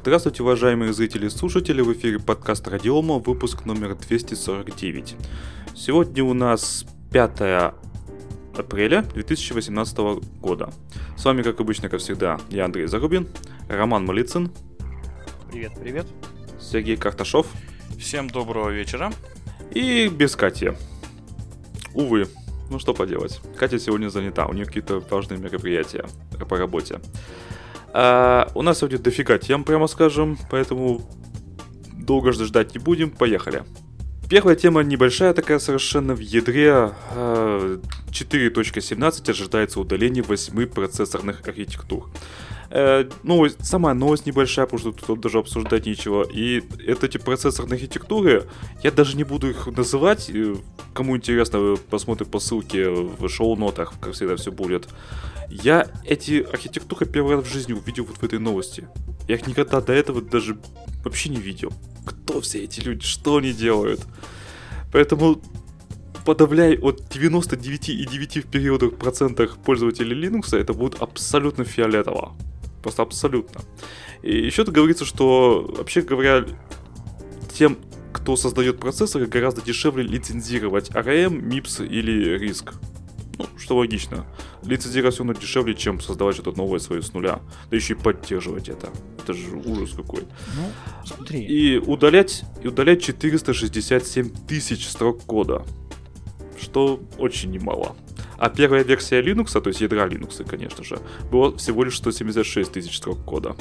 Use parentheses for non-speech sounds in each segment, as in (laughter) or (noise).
Здравствуйте, уважаемые зрители и слушатели, в эфире подкаст Радиома, выпуск номер 249. Сегодня у нас 5 апреля 2018 года. С вами, как обычно, как всегда, я Андрей Зарубин, Роман Малицын. Привет, привет. Сергей Карташов. Всем доброго вечера. И без Кати. Увы, ну что поделать. Катя сегодня занята, у нее какие-то важные мероприятия по работе. А, у нас сегодня дофига тем, прямо скажем, поэтому долго ждать не будем, поехали. Первая тема небольшая такая совершенно в ядре 4.17 а, ожидается удаление 8 процессорных архитектур. Э, новость, самая новость небольшая, потому что тут даже обсуждать нечего. И это эти процессорные архитектуры, я даже не буду их называть. Кому интересно, посмотрите по ссылке в шоу-нотах, как всегда все будет. Я эти архитектуры первый раз в жизни увидел вот в этой новости. Я их никогда до этого даже вообще не видел. Кто все эти люди, что они делают? Поэтому подавляй от 99,9 в периодах процентах пользователей Linux, это будет абсолютно фиолетово. Просто абсолютно. И еще тут говорится, что, вообще говоря, тем, кто создает процессоры, гораздо дешевле лицензировать ARM, MIPS или RISC. Ну, что логично. Лицензировать все равно дешевле, чем создавать что-то новое свое с нуля. Да еще и поддерживать это. Это же ужас какой. Ну, смотри. И удалять, и удалять 467 тысяч строк кода. Что очень немало. А первая версия Linux, то есть ядра Linux, конечно же, была всего лишь 176 тысяч строк кода.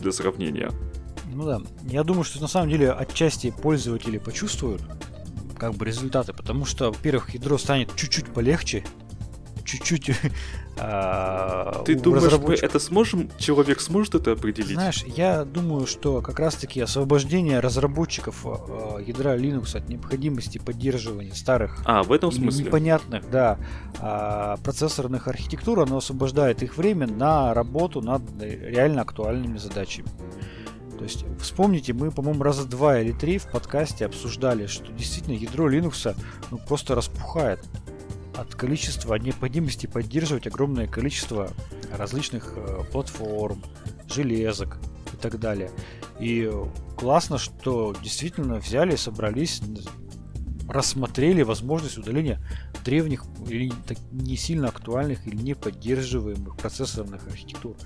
Для сравнения. Ну да. Я думаю, что на самом деле отчасти пользователи почувствуют как бы результаты, потому что, во-первых, ядро станет чуть-чуть полегче, чуть-чуть (laughs) а, Ты думаешь, мы это сможем, человек сможет это определить? Знаешь, я думаю, что как раз-таки освобождение разработчиков а, ядра Linux от необходимости поддерживания старых а, в этом смысле? непонятных да, а, процессорных архитектур, оно освобождает их время на работу над реально актуальными задачами. То есть, вспомните, мы, по-моему, раза два или три в подкасте обсуждали, что действительно ядро Linux ну, просто распухает от количества, от необходимости поддерживать огромное количество различных э, платформ, железок и так далее. И классно, что действительно взяли, собрались, рассмотрели возможность удаления древних или не сильно актуальных или не поддерживаемых процессорных архитектур.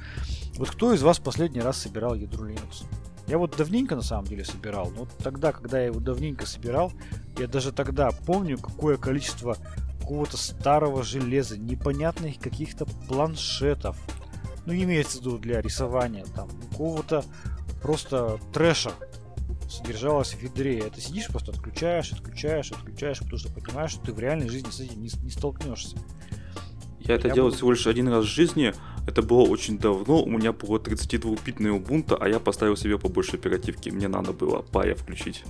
Вот кто из вас последний раз собирал ядро Linux? Я вот давненько на самом деле собирал, но тогда, когда я его давненько собирал, я даже тогда помню, какое количество какого-то старого железа, непонятных каких-то планшетов. Ну, имеется в виду для рисования, там, какого-то просто трэша содержалось в ядре. Это сидишь, просто отключаешь, отключаешь, отключаешь, потому что понимаешь, что ты в реальной жизни с этим не, не столкнешься. Я это Я делал буду... всего лишь один раз в жизни. Это было очень давно. У меня было 32-битное Ubuntu, а я поставил себе побольше оперативки. Мне надо было пая включить.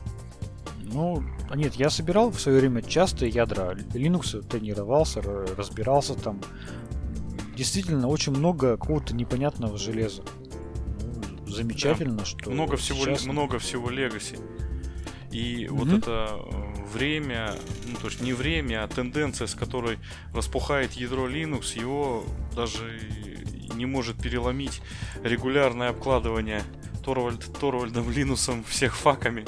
Ну, нет, я собирал в свое время часто ядра Linux, тренировался, разбирался там. Действительно, очень много какого-то непонятного железа. Ну, замечательно, да. что много всего, сейчас... много всего Legacy. И mm-hmm. вот это э, время, ну то есть не время, а тенденция, с которой распухает ядро Linux, его даже не может переломить регулярное обкладывание Торвальд, Торвальдом Линусом всех факами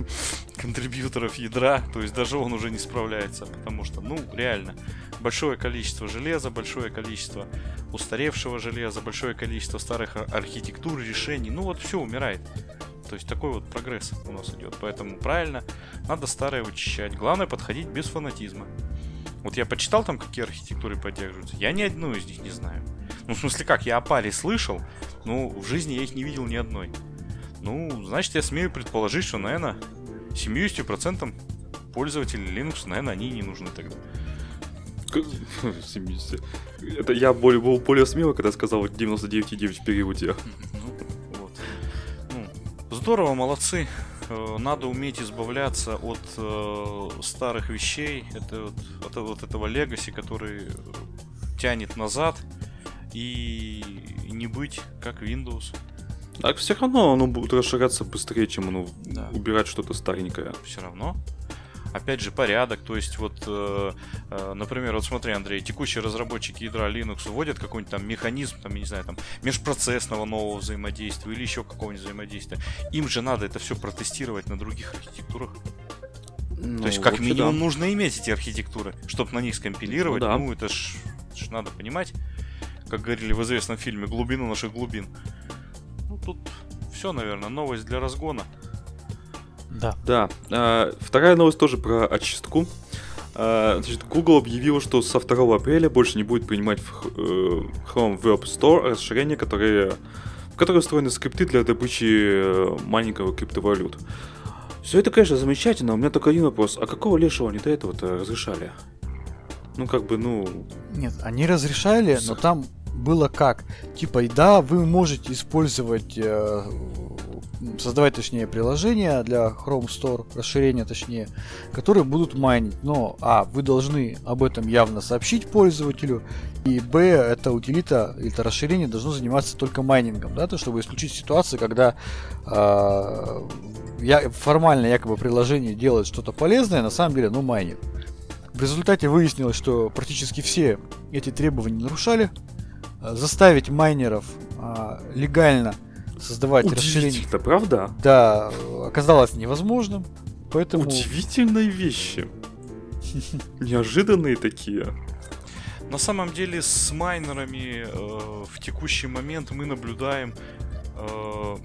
(laughs) контрибьюторов ядра, то есть даже он уже не справляется, потому что, ну, реально, большое количество железа, большое количество устаревшего железа, большое количество старых архитектур, решений, ну вот все умирает. То есть такой вот прогресс у нас идет. Поэтому правильно, надо старое вычищать. Главное подходить без фанатизма. Вот я почитал там, какие архитектуры поддерживаются. Я ни одну из них не знаю. Ну, в смысле как, я о паре слышал, ну, в жизни я их не видел ни одной. Ну, значит, я смею предположить, что, наверное, 70% пользователей Linux, наверное, они не нужны тогда. 70. Это я более, был более смелый, когда сказал 99,9 в периоде. Ну, вот. Ну, здорово, молодцы. Э, надо уметь избавляться от э, старых вещей, это вот, от, от этого легаси, который тянет назад и не быть как Windows. Так все равно оно будет расширяться быстрее, чем оно да. убирать что-то старенькое. Все равно. опять же, порядок. То есть, вот, э, э, например, вот смотри, Андрей, текущие разработчики ядра Linux вводят какой-нибудь там механизм, там, я не знаю, там, межпроцессного нового взаимодействия или еще какого-нибудь взаимодействия. Им же надо это все протестировать на других архитектурах. Ну, То есть, как минимум, да. нужно иметь эти архитектуры, чтобы на них скомпилировать. Ну Ну, да. это ж, ж надо понимать, как говорили в известном фильме, глубину наших глубин. Ну, тут все, наверное, новость для разгона. Да. Да. а, вторая новость тоже про очистку. А, значит, Google объявил, что со 2 апреля больше не будет принимать в э, Chrome Web Store расширения, которые, в которые устроены скрипты для добычи э, майнинговых криптовалют. Все это, конечно, замечательно. У меня только один вопрос. А какого лешего они до этого-то разрешали? Ну, как бы, ну... Нет, они разрешали, но там было как? Типа, да, вы можете использовать, э, создавать, точнее, приложения для Chrome Store, расширения, точнее, которые будут майнить. Но, а, вы должны об этом явно сообщить пользователю, и, б, это утилита, это расширение должно заниматься только майнингом, да, то, чтобы исключить ситуации, когда э, я, формально якобы приложение делает что-то полезное, на самом деле, ну, майнит. В результате выяснилось, что практически все эти требования нарушали. А, Заставить майнеров а, легально создавать расширение, Удивительно, правда? да, оказалось невозможным. Поэтому Удивительные вещи. Неожиданные такие. На самом деле с майнерами э, в текущий момент мы наблюдаем э,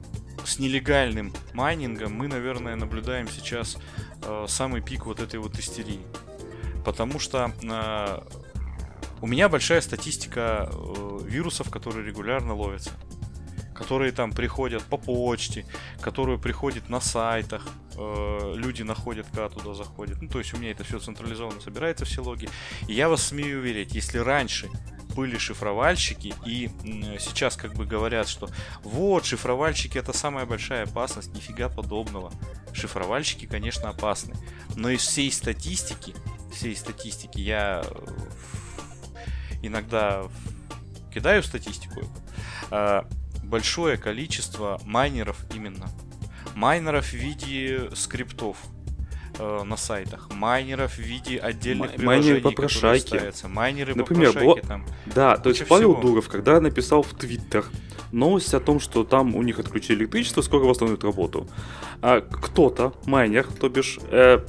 с нелегальным майнингом, мы, наверное, наблюдаем сейчас э, самый пик вот этой вот истерии. Потому что э, у меня большая статистика э, вирусов, которые регулярно ловятся. Которые там приходят по почте, которые приходят на сайтах, э, люди находят, когда туда заходят. Ну, то есть у меня это все централизованно собирается, все логи. И я вас смею уверить, если раньше были шифровальщики, и сейчас как бы говорят, что вот, шифровальщики это самая большая опасность, нифига подобного. Шифровальщики, конечно, опасны. Но из всей статистики, всей статистики я э, иногда кидаю статистику, а, большое количество майнеров именно. Майнеров в виде скриптов э, на сайтах, майнеров в виде отдельных Май- приложений, майнеры которые ставятся, майнеры Например, попрошайки было- там. Да, то есть Павел всего. Дуров, когда написал в Твиттер новость о том, что там у них отключили электричество, скоро восстановят работу. А кто-то, майнер, то бишь, э,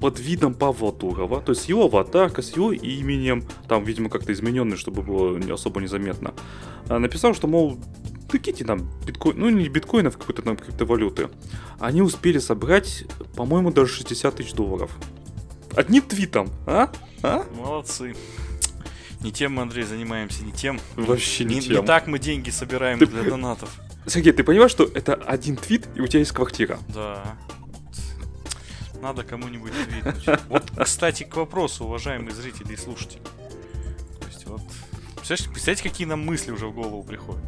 под видом Павла Дурова, то есть его аватарка с его именем, там, видимо, как-то измененный, чтобы было не особо незаметно, а, написал, что, мол, такие там биткоин, ну не биткоинов, какой-то там криптовалюты. Они успели собрать, по-моему, даже 60 тысяч долларов. Одним твитом, а? А? Молодцы. Не тем мы, Андрей, занимаемся, не тем. Вообще не Не, тем. не так мы деньги собираем Ты- для донатов. Сергей, ты понимаешь, что это один твит, и у тебя есть квартира? Да. Надо кому-нибудь твитнуть. Вот, кстати, к вопросу, уважаемые зрители и слушатели. То есть вот... Представляете, представляете, какие нам мысли уже в голову приходят?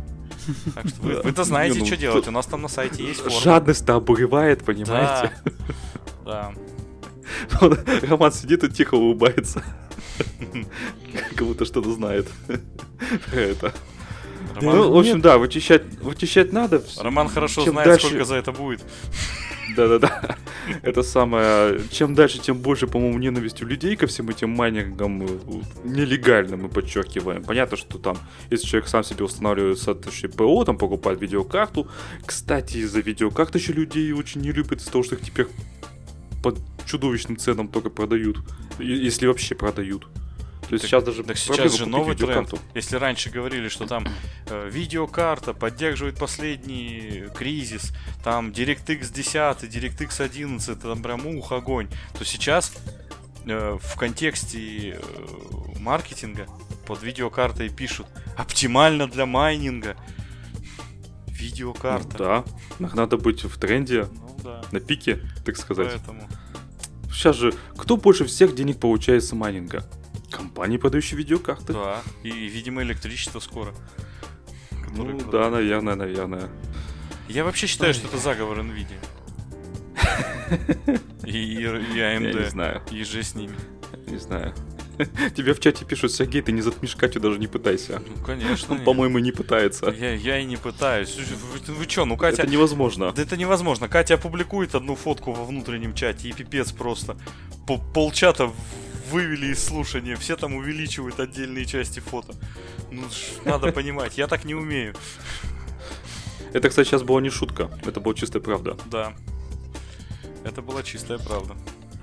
Так что вы, вы-то знаете, ну, что делать. У нас там на сайте есть форма. Жадность-то обуревает, понимаете? Да. Он- Роман сидит и тихо улыбается. (laughs) Как будто что-то знает про это. Роман, Ну, в общем, да, вычищать, вычищать надо. Роман хорошо Чем знает, дальше- сколько за это будет. Да-да-да. Это самое... Чем дальше, тем больше, по-моему, ненависти у людей ко всем этим майнингам э, нелегальным, мы подчеркиваем. Понятно, что там, если человек сам себе устанавливает соответствующее ПО, там покупает видеокарту. Кстати, из-за видеокарт еще людей очень не любят из-за того, что их теперь по чудовищным ценам только продают. Если вообще продают. То есть Так- сейчас даже Так сейчас же новый тренд. видеокарту. Если раньше говорили, что там э, видеокарта поддерживает последний кризис, там DirectX 10, DirectX 11, там прям ух, огонь, то сейчас э, в контексте э, маркетинга под видеокартой пишут оптимально для майнинга. Видеокарта. Да, надо быть в тренде, Ну да. на пике, так сказать. Поэтому. Сейчас же, кто больше всех денег получает с майнинга? Компании, продающие видеокарты. Да. И, видимо, электричество скоро. Ну продают. да, наверное, наверное. Я вообще считаю, что это заговор Nvidia. (laughs) И, и, и Я AMD. не знаю, И же с ними. не знаю. (laughs) Тебе в чате пишут, Сергей, ты не затмишь Катю, даже не пытайся. Ну, конечно. (laughs) Он, по-моему, не пытается. Я, я и не пытаюсь. Вы, вы чё, ну Катя... Это невозможно. Да это невозможно. Катя опубликует одну фотку во внутреннем чате, и пипец просто. По полчата вывели из слушания. Все там увеличивают отдельные части фото. Ну, надо (laughs) понимать, я так не умею. Это, кстати, сейчас была не шутка. Это была чистая правда. Да. Это была чистая правда.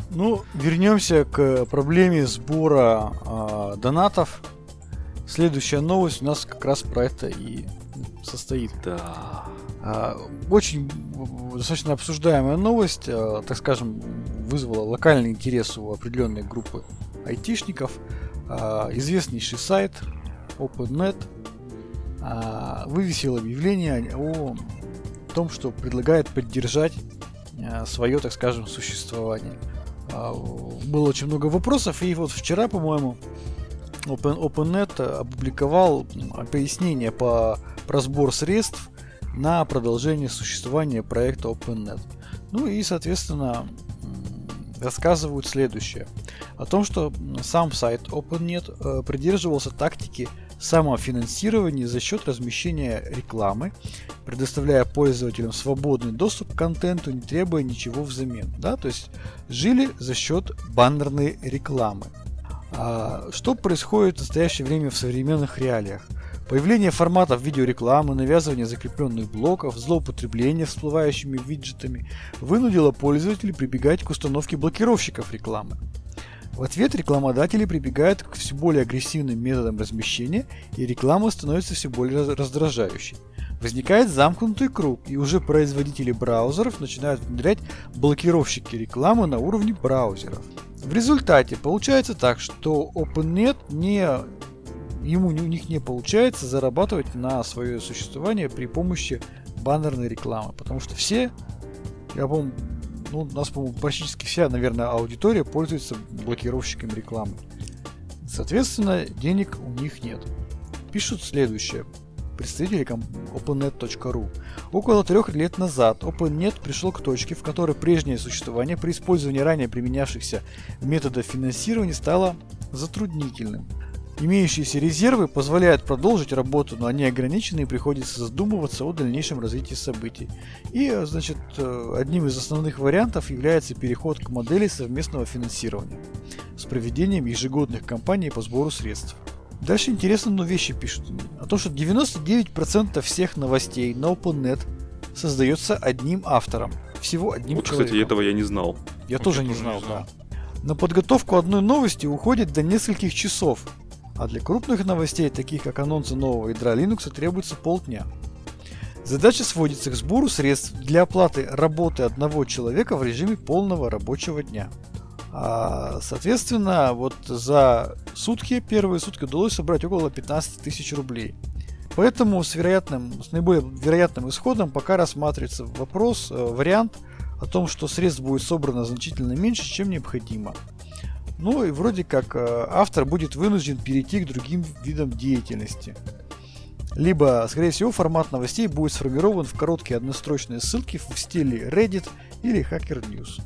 Ну, вернемся к проблеме сбора а, донатов. Следующая новость у нас как раз про это и состоит. Да. А, Очень достаточно обсуждаемая новость, а, так скажем, вызвала локальный интерес у определенной группы айтишников. А, Известнейший сайт OpenNet а, вывесил объявление о том, что предлагает поддержать свое, так скажем, существование. Было очень много вопросов, и вот вчера, по-моему, Open, OpenNet опубликовал пояснение по про сбор средств на продолжение существования проекта OpenNet. Ну и, соответственно, рассказывают следующее. О том, что сам сайт OpenNet э, придерживался тактики самофинансирования за счет размещения рекламы, предоставляя пользователям свободный доступ к контенту, не требуя ничего взамен. Да? То есть жили за счет баннерной рекламы. А что происходит в настоящее время в современных реалиях? Появление форматов видеорекламы, навязывание закрепленных блоков, злоупотребление всплывающими виджетами вынудило пользователей прибегать к установке блокировщиков рекламы. В ответ рекламодатели прибегают к все более агрессивным методам размещения, и реклама становится все более раз- раздражающей. Возникает замкнутый круг, и уже производители браузеров начинают внедрять блокировщики рекламы на уровне браузеров. В результате получается так, что OpenNet не ему у них не получается зарабатывать на свое существование при помощи баннерной рекламы, потому что все, я помню, ну, у нас, по-моему, практически вся, наверное, аудитория пользуется блокировщиками рекламы. Соответственно, денег у них нет. Пишут следующее. Представители OpenNet.ru. Около трех лет назад OpenNet пришел к точке, в которой прежнее существование при использовании ранее применявшихся методов финансирования стало затруднительным. Имеющиеся резервы позволяют продолжить работу, но они ограничены и приходится задумываться о дальнейшем развитии событий. И, значит, э, одним из основных вариантов является переход к модели совместного финансирования с проведением ежегодных кампаний по сбору средств. Дальше интересно, но вещи пишут. О том, что 99% всех новостей на OpenNet создается одним автором. Всего одним Вот, человеком. кстати, этого я не знал. Я Вот тоже я не тоже знал, не знал. да. На подготовку одной новости уходит до нескольких часов, а для крупных новостей, таких как анонсы нового ядра Linux, требуется полдня. Задача сводится к сбору средств для оплаты работы одного человека в режиме полного рабочего дня. А, соответственно, вот за сутки, первые сутки удалось собрать около 15 тысяч рублей. Поэтому с, вероятным, с наиболее вероятным исходом пока рассматривается вопрос, э, вариант о том, что средств будет собрано значительно меньше, чем необходимо. Ну и вроде как э, автор будет вынужден перейти к другим видам деятельности. Либо, скорее всего, формат новостей будет сформирован в короткие однострочные ссылки в стиле Reddit или Hacker News.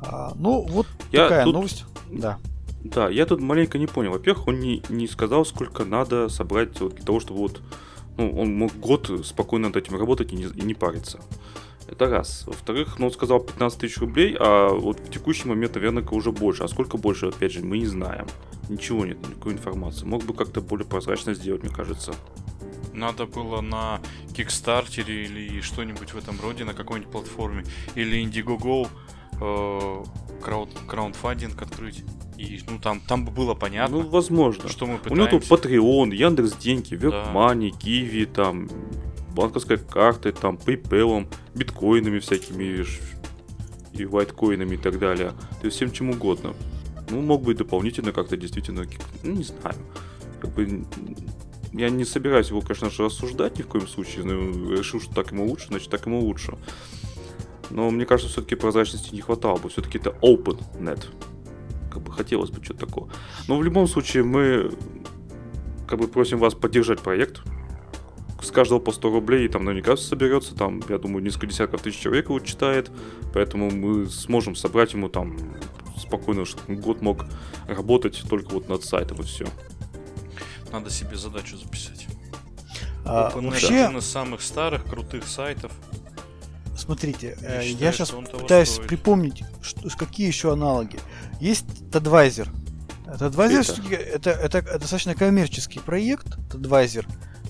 А, ну, вот Я такая тут- новость. Да. Да, я тут маленько не понял. Во-первых, он не, не сказал, сколько надо собрать вот для того, чтобы вот... Ну, он мог год спокойно над этим работать и не, и не париться. Это раз. Во-вторых, ну, он сказал 15 тысяч рублей, а вот в текущий момент, наверное, уже больше. А сколько больше, опять же, мы не знаем. Ничего нет, никакой информации. Мог бы как-то более прозрачно сделать, мне кажется. Надо было на Кикстартере или что-нибудь в этом роде, на какой-нибудь платформе. Или Indiegogo э, крауд, краундфандинг открыть. И ну там, там бы было понятно, Ну, возможно. что мы У него тут пытаемся. Patreon, Яндекс Деньги, Вебмани, Киви, там, банковской картой, там, PayPal, биткоинами всякими и вайткоинами и так далее. То есть всем чем угодно. Ну, мог бы и дополнительно как-то действительно, ну, не знаю. Как бы, я не собираюсь его, конечно же, осуждать ни в коем случае. Ну, решил, что так ему лучше, значит, так ему лучше. Но мне кажется, все-таки прозрачности не хватало бы. Все-таки это OpenNet. Как бы хотелось бы что-то такого. Но в любом случае мы как бы просим вас поддержать проект. С каждого по 100 рублей там наверняка соберется, там, я думаю, несколько десятков тысяч человек его читает, поэтому мы сможем собрать ему там спокойно, чтобы год мог работать только вот над сайтом и все. Надо себе задачу записать. А, OpenNet вообще, один из самых старых, крутых сайтов. смотрите, Я э, считаю, я сейчас пытаюсь стоит. припомнить, что, какие еще аналоги. Есть Tadvisor. Tadvisor Это? это, это, это достаточно коммерческий проект, Tadvisor.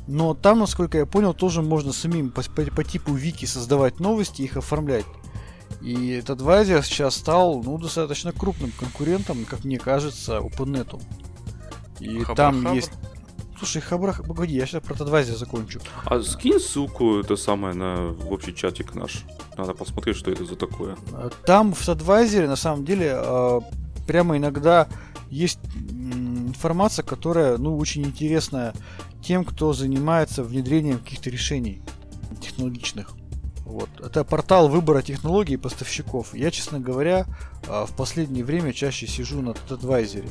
Но там, насколько я понял, тоже можно самим по, по- по типу вики создавать новости и их оформлять. И этот Advisor сейчас стал ну, достаточно крупным конкурентом, как мне кажется, OpenNet. И там Хабр-хабр? есть... Слушай, Хабра... Погоди, я сейчас про Advisor закончу. А скинь ссылку, это самое, на в общий чатик наш. Надо посмотреть, что это за такое. А, Там в Advisor на самом деле а, прямо иногда есть информация, которая ну, очень интересная тем, кто занимается внедрением каких-то решений технологичных. Вот. Это портал выбора технологий и поставщиков. Я, честно говоря, а, в последнее время чаще сижу на Advisor.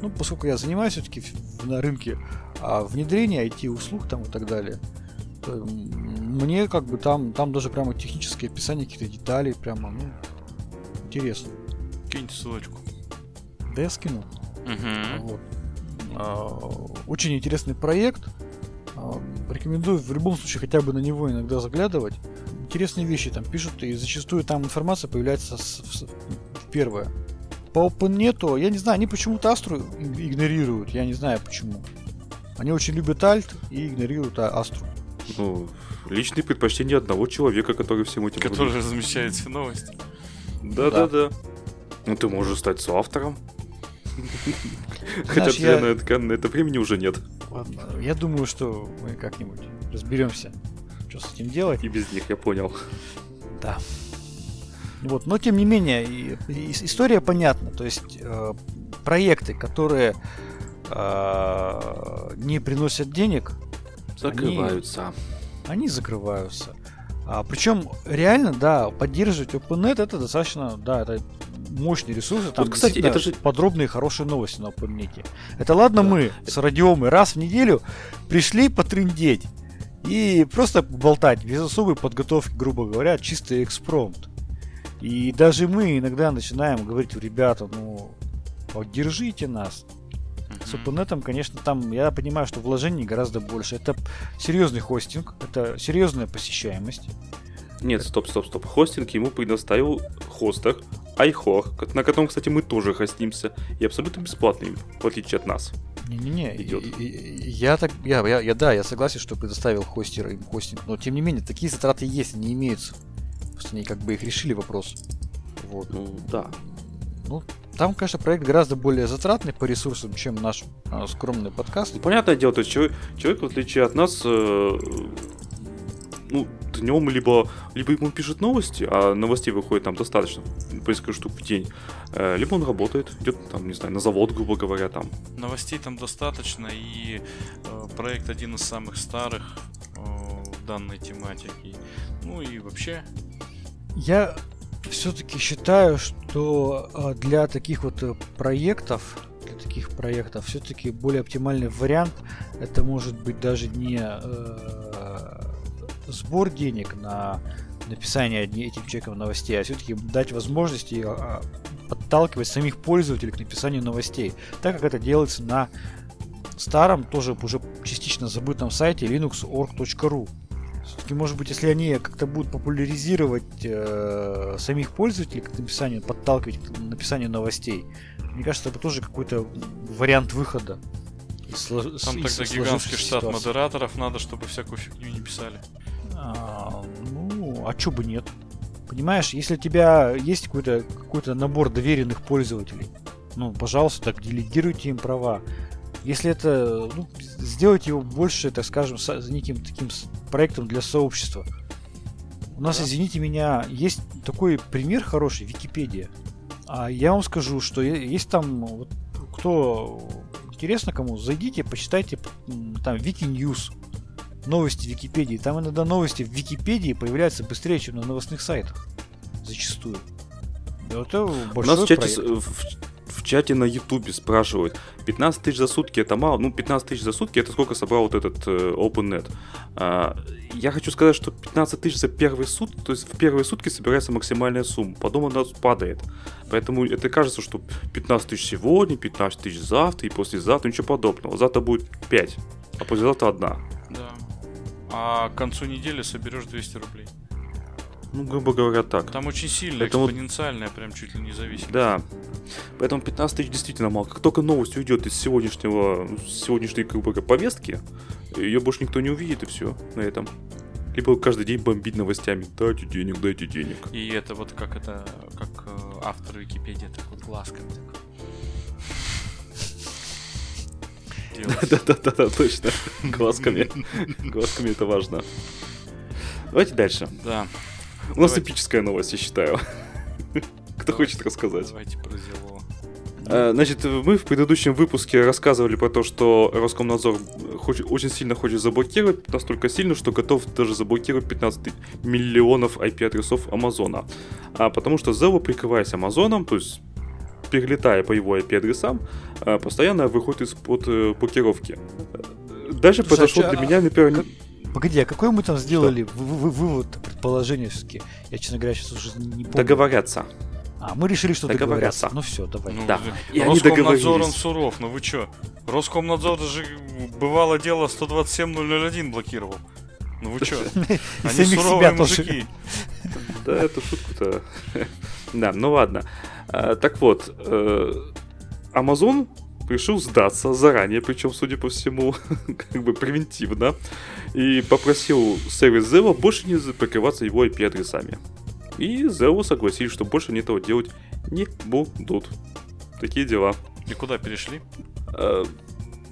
Ну, поскольку я занимаюсь все-таки на рынке а, внедрения IT-услуг там и так далее, мне как бы там, там даже прямо техническое описание каких-то деталей, прямо, ну, интересно. Киньте ссылочку. Да я скину. Мгм. Вот. А, Очень интересный проект. А, Рекомендую в любом случае хотя бы на него иногда заглядывать. Интересные вещи там пишут, и зачастую там информация появляется с- в, с- в первое. По OpenNet, я не знаю, они почему-то Астру иг- игнорируют, я не знаю почему. Они очень любят Alt и игнорируют А- Астру. Ну, личные предпочтения одного человека, который всем этим Который размещает все новости. Да-да-да. Ну, ты можешь стать соавтором. Хотя я- на это, времени уже нет. Ладно, я думаю, что мы как-нибудь разберемся, что с этим делать. И без них, я понял. Да. Вот, но тем не менее, и- и- история понятна. То есть э, проекты, которые э, не приносят денег, Закрываются. они закрываются. А, причем реально, да, поддерживать OpenNet это достаточно, да, это мощный ресурс. и Там Вот, кстати, это же- подробные хорошие новости на OpenNet. Это ладно Да. мы с Радиомой раз в неделю пришли потрындеть и просто болтать без особой подготовки, грубо говоря, чистый экспромт. И даже мы иногда начинаем говорить, ребята, ну, поддержите нас. С. OpenNet, конечно, там я понимаю, что вложений гораздо больше. Это серьезный хостинг, это серьезная посещаемость. Нет, стоп, стоп, стоп. Хостинг ему предоставил хостер iHor, на котором, кстати, мы тоже хостимся. И абсолютно бесплатный, в отличие от нас. Не-не-не, Идёт. и- и- я так, я, я, я- да, я согласен, что предоставил хостера им хостинг, но тем не менее такие затраты есть, они имеются. Просто они как бы их решили вопрос. Вот. Ну, да. Ну, там, конечно, проект гораздо более затратный по ресурсам, чем наш а, скромный подкаст. Ну, понятное дело, то есть человек, человек, в отличие от нас, э, ну, днем либо, либо ему пишет новости, а новостей выходит там достаточно, по несколько штук в день, э, либо он работает, идет там, не знаю, на завод, грубо говоря, там. Новостей там достаточно, и э, проект один из самых старых э, в данной тематике. Ну и вообще, Я все-таки считаю, что для таких вот проектов, для таких проектов, все-таки более оптимальный вариант это может быть даже не э, сбор денег на написание этим человеком новостей, а все-таки дать возможность и а, подталкивать самих пользователей к написанию новостей, так как это делается на старом, тоже уже частично забытом сайте linuxorg.ru. Все-таки, может быть, если они как-то будут популяризировать э, самих пользователей к написанию, подталкивать к написанию новостей, мне кажется, это тоже какой-то вариант выхода. из там из тогда сложившейся гигантский штат ситуации. модераторов надо, чтобы всякую фигню не писали. А, ну, а чё бы нет? Понимаешь, если у тебя есть какой-то какой набор доверенных пользователей, ну, пожалуйста, так делегируйте им права. Если это, ну, сделайте его больше, так скажем, со- неким таким с- проектом для сообщества. У нас, Да. извините меня, есть такой пример хороший, Википедия. А я вам скажу, что есть там, вот, кто интересно кому, зайдите, почитайте там Wiki News, новости Википедии. Там иногда новости в Википедии появляются быстрее, чем на новостных сайтах. Зачастую. Это У нас в чате, с- в, в чате на ютубе спрашивают, 15 тысяч за сутки это мало? Ну, 15 тысяч за сутки это сколько собрал вот этот э, OpenNet. А, я хочу сказать, что 15 тысяч за первые сутки, то есть в первые сутки собирается максимальная сумма, потом она падает. Поэтому это кажется, что 15 тысяч сегодня, 15 тысяч завтра и послезавтра, ничего подобного. Завтра будет 5, а послезавтра одна. А к концу недели соберешь 200 рублей. Ну, грубо говоря, так. Там очень сильно, Это вот- экспоненциальная, прям чуть ли не зависимость. Да. Поэтому 15 тысяч действительно мало. Как только новость уйдет из сегодняшнего, сегодняшней как бы, повестки, ее больше никто не увидит, и все на этом. Либо каждый день бомбить новостями. Дайте денег, дайте денег. И это вот как это, как э, автор Википедии, так вот глазками так. Делать. (laughs) Да-да-да, точно. Глазками. Глазками это важно. Давайте дальше. Да. У нас эпическая новость, я считаю. Кто хочет рассказать? Давайте про Зело. А, Значит, мы в предыдущем выпуске рассказывали про то, что Роскомнадзор хочет, очень сильно хочет заблокировать, настолько сильно, что готов даже заблокировать 15 миллионов IP-адресов Амазона. А потому что Zero, прикрываясь Амазоном, то есть перелетая по его IP-адресам, а, постоянно выходит из-под э, блокировки. Дальше Слушай, а произошло чё, для а меня, например... как- Погоди, а какой мы там сделали вы- вы- вывод, предположение все-таки? Я, честно говоря, сейчас уже не помню. договорятся. А, мы решили, что Договорятся. договорятся. Ну все, давай. Ну, Да. э, И Роскомнадзор, он суров, ну вы чё? Роскомнадзор даже бывало дело 127.001 блокировал. Ну вы чё? (laughs) Они суровые мужики. Да, эту шутку-то... Да, ну ладно. А, Так вот, э, Amazon решил сдаться заранее, причем, судя по всему, (laughs) как бы превентивно, и попросил сервис Zero больше не прикрываться его IP-адресами. И Zero согласились, что больше они этого делать не будут. Такие дела. И куда перешли? Э,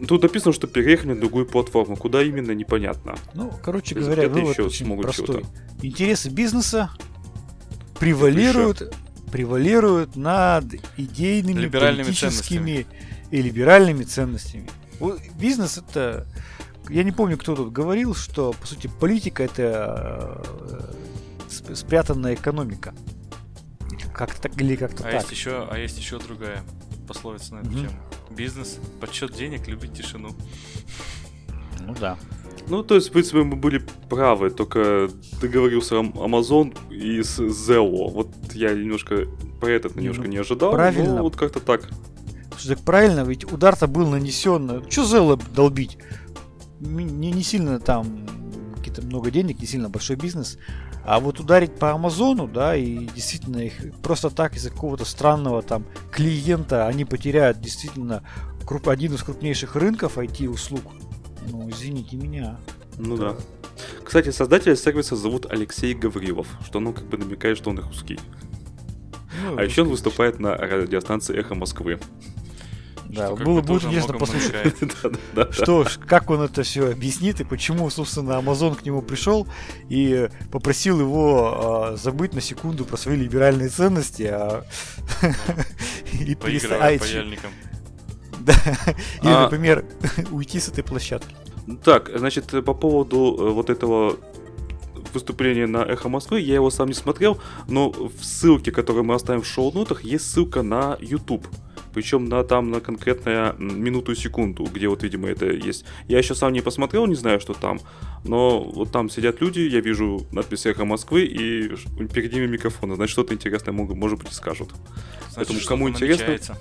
Тут написано, что переехали на другую платформу. Куда именно, непонятно. Ну, короче говоря, вывод еще очень смогут простой. чего-то. Интересы бизнеса превалируют, превалируют над идейными, Либеральными политическими и либеральными ценностями. Вот Бизнес это... Я не помню, кто тут говорил, что, по сути, политика это э, сп- спрятанная экономика. Как-то так или как-то А так. есть еще, а есть еще другая пословица на эту Мгм. тему. Бизнес, подсчет денег, любит тишину. Ну да. Ну, то есть, в принципе, мы были правы, только договорился Ам- Amazon и с Zeo. Вот я немножко про этот Не, немножко ну, не ожидал. правильно. но вот как-то так. Слушай, так правильно, ведь удар-то был нанесен. Че Зелла долбить? Не, не сильно там какие-то много денег, не сильно большой бизнес. А вот ударить по Амазону, да, и действительно их просто так из-за какого-то странного там клиента они потеряют действительно круп- один из крупнейших рынков IT-услуг. Ну, извините меня. Ну да. Кстати, создателя сервиса зовут Алексей Гаврилов, что ну как бы намекает, что он русский. Ну, А еще он выступает на радиостанции «Эхо Москвы». Да, Что было бы будет интересно послушать. (laughs) Что, как он это все объяснит и почему, собственно, Amazon к нему пришел и попросил его а, забыть на секунду про свои либеральные ценности, а, (laughs) и переста- да, или, А- например, (laughs) уйти с этой площадки. Так, значит, по поводу э, вот этого выступления на Эхо Москвы, я его сам не смотрел, но в ссылке, которую мы оставим в шоу-нотах, есть ссылка на YouTube. Причем на, там на конкретная м, минуту и секунду, где вот, видимо, это есть. Я еще сам не посмотрел, не знаю, что там. Но вот там сидят люди, я вижу надпись «Эхо Москвы», и перед ними микрофоны. Значит, что-то интересное могут, может быть, и скажут. Поэтому Значит, кому что-то интересно- намечается.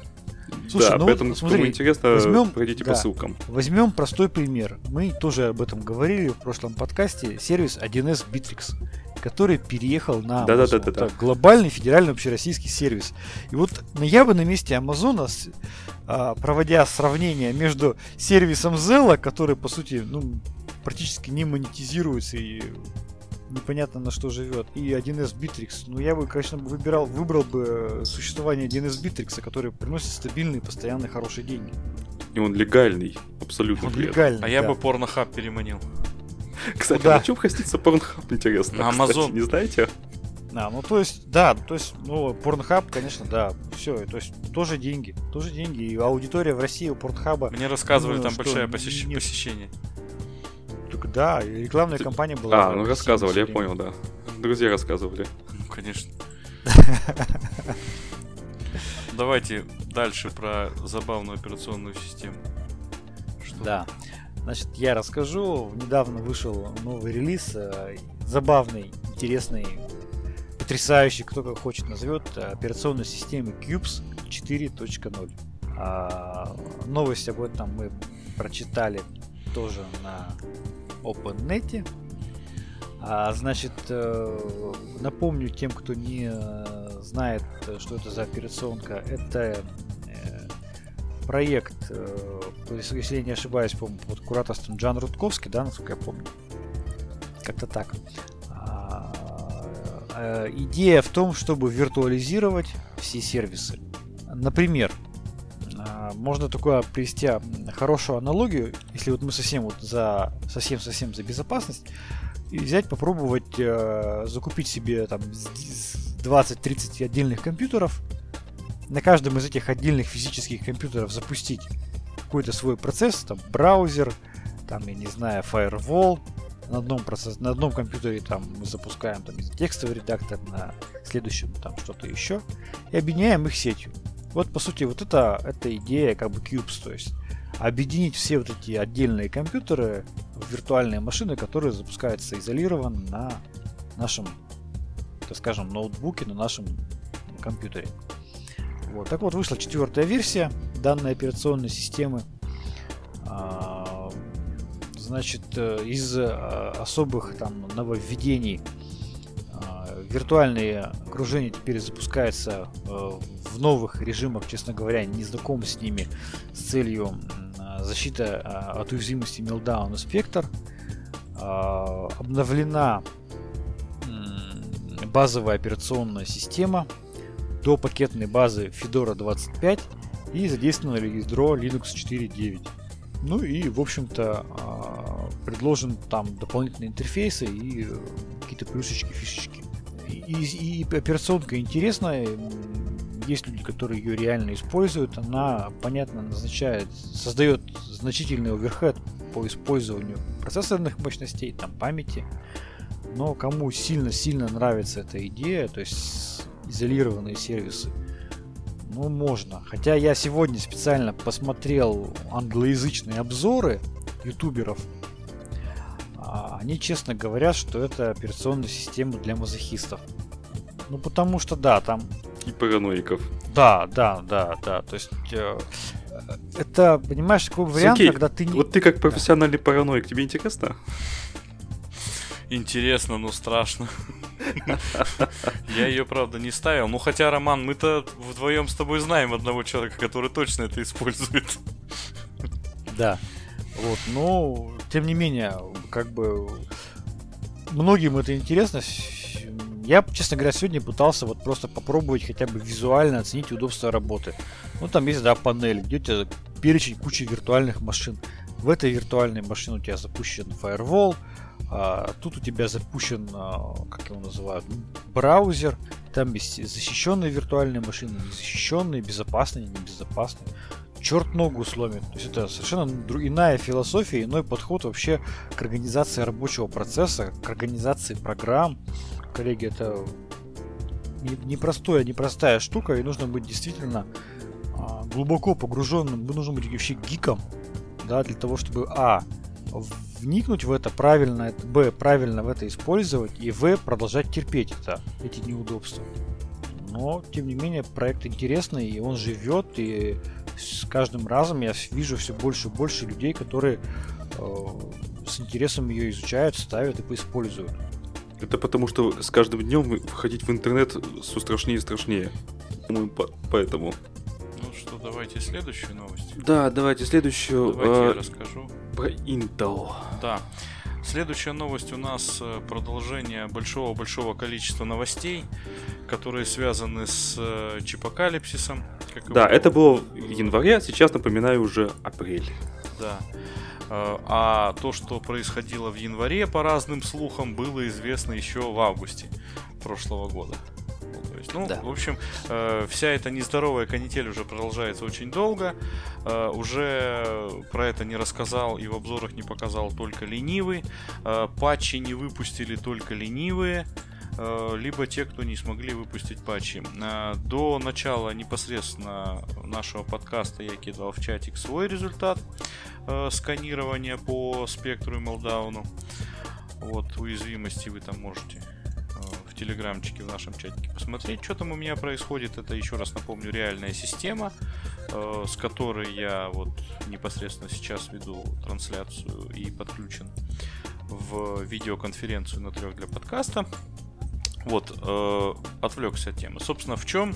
Слушай, да, ну вот поэтому, смотри, интересно, возьмем- пройдите да. по ссылкам. Возьмем простой пример. Мы тоже об этом говорили в прошлом подкасте. Сервис 1С Bittrex, который переехал на Amazon. Да-да-да-да-да. Это глобальный федеральный общероссийский сервис. И вот я бы на месте Амазона, а, проводя сравнение между сервисом Zella, который, по сути, ну, практически не монетизируется и непонятно на что живет, и 1С Bittrex, ну я бы, конечно, бы выбирал, выбрал бы существование 1С Bittrex, который приносит стабильные, постоянные, хорошие деньги. И он легальный, абсолютно Он легальный. А я да. бы порнохаб переманил. Кстати, Куда? на чем хостится Pornhub, интересно? На Amazon. не знаете? А, ну то есть, да, то есть, ну, Pornhub, конечно, да, все, то есть тоже деньги, тоже деньги, и аудитория в России у Pornhub, Мне рассказывали, Думаю, там большое посещ- посещение. Только да, рекламная Ты- кампания была. А, ну рассказывали, я понял, да. Друзья рассказывали. Ну, (laughs) конечно. Давайте дальше про забавную операционную систему. Что? Да. Значит, я расскажу. Недавно вышел новый релиз. Э, забавный, интересный, потрясающий, кто как хочет назовет, операционной системы Cubes 4.0. А, новость об этом мы прочитали тоже на OpenNet. А, значит, э, напомню тем, кто не знает, что это за операционка, это э, проект, э, если я не ошибаюсь, по-моему, под кураторством Джан Рудковский, да, насколько я помню. Как-то так. А, идея в том, чтобы виртуализировать все сервисы. Например, можно такое привести хорошую аналогию, если вот мы совсем вот за совсем совсем за безопасность, и взять попробовать э, закупить себе там 20-30 отдельных компьютеров, на каждом из этих отдельных физических компьютеров запустить какой-то свой процесс, там браузер, там я не знаю, firewall, на одном процесс, на одном компьютере там мы запускаем там текстовый редактор, на следующем там что-то еще и объединяем их сетью. Вот, по сути, вот это, это идея как бы Cubes, то есть объединить все вот эти отдельные компьютеры в виртуальные машины, которые запускаются изолированно на нашем, так скажем, ноутбуке, на нашем компьютере. Вот. Так вот, вышла четвертая версия данной операционной системы. А, значит, э, из э, особых там нововведений виртуальные окружения теперь запускаются э, в новых режимах, честно говоря, не знаком с ними, с целью защиты а, от уязвимости Meltdown и Spectre. А, обновлена базовая операционная система до пакетной базы Fedora 25 и задействовано ядро Linux 4.9. Ну и, в общем-то, а, предложен там дополнительные интерфейсы и э, какие-то плюсочки, фишечки и, и операционка интересная. Есть люди, которые ее реально используют. Она, понятно, назначает, создает значительный оверхед по использованию процессорных мощностей, там памяти. Но кому сильно-сильно нравится эта идея, то есть изолированные сервисы, ну, можно. Хотя я сегодня специально посмотрел англоязычные обзоры ютуберов они честно говорят, что это операционная система для мазохистов. Ну, потому что, да, там... И параноиков. Да, да, да, да. То есть... Э, это, понимаешь, такой вариант, Сергей, когда ты не... Вот ты как профессиональный да. параноик, тебе интересно? Интересно, но страшно. Я ее, правда, не ставил. Ну, хотя, Роман, мы-то вдвоем с тобой знаем одного человека, который точно это использует. Да. Вот, но, тем не менее, как бы, многим это интересно. Я, честно говоря, сегодня пытался вот просто попробовать хотя бы визуально оценить удобство работы. Ну, там есть, да, панель, где у тебя перечень кучи виртуальных машин. В этой виртуальной машине у тебя запущен firewall, а, тут у тебя запущен, а, как его называют, браузер, там есть защищенные виртуальные машины, незащищенные, безопасные, небезопасные черт ногу сломит. То есть это совершенно иная философия, иной подход вообще к организации рабочего процесса, к организации программ. Коллеги, это непростая, непростая штука, и нужно быть действительно а, глубоко погруженным, нужно быть вообще гиком, да, для того, чтобы, а, вникнуть в это правильно, б, правильно в это использовать, и в, продолжать терпеть это, эти неудобства. Но, тем не менее, проект интересный, и он живет, и с каждым разом я вижу все больше и больше людей, которые э, с интересом ее изучают, ставят и поиспользуют. Это потому, что с каждым днем выходить в интернет все страшнее и страшнее. Думаю, поэтому. Ну что, давайте следующую новость. Да, давайте следующую. Давайте э, я расскажу. Про Intel. Да. Следующая новость у нас э, продолжение большого-большого количества новостей, которые связаны с э, чипокалипсисом. да, это было в январе, сейчас, напоминаю, уже апрель. Да. Э, а то, что происходило в январе, по разным слухам, было известно еще в августе прошлого года есть, ну, да. в общем, э, вся эта нездоровая канитель уже продолжается очень долго. Э, уже про это не рассказал и в обзорах не показал только ленивый. Э, патчи не выпустили только ленивые. э, либо те, кто не смогли выпустить патчи. Э, до начала непосредственно нашего подкаста я кидал в чатик свой результат сканирования по спектру и мелдауну. Вот, уязвимости вы там можете в телеграмчике в нашем чатике посмотреть, что там у меня происходит. Это, еще раз напомню, реальная система, э, с которой я вот непосредственно сейчас веду трансляцию и подключен в видеоконференцию на трех для подкаста. Вот, э, отвлекся от темы. Собственно, в чем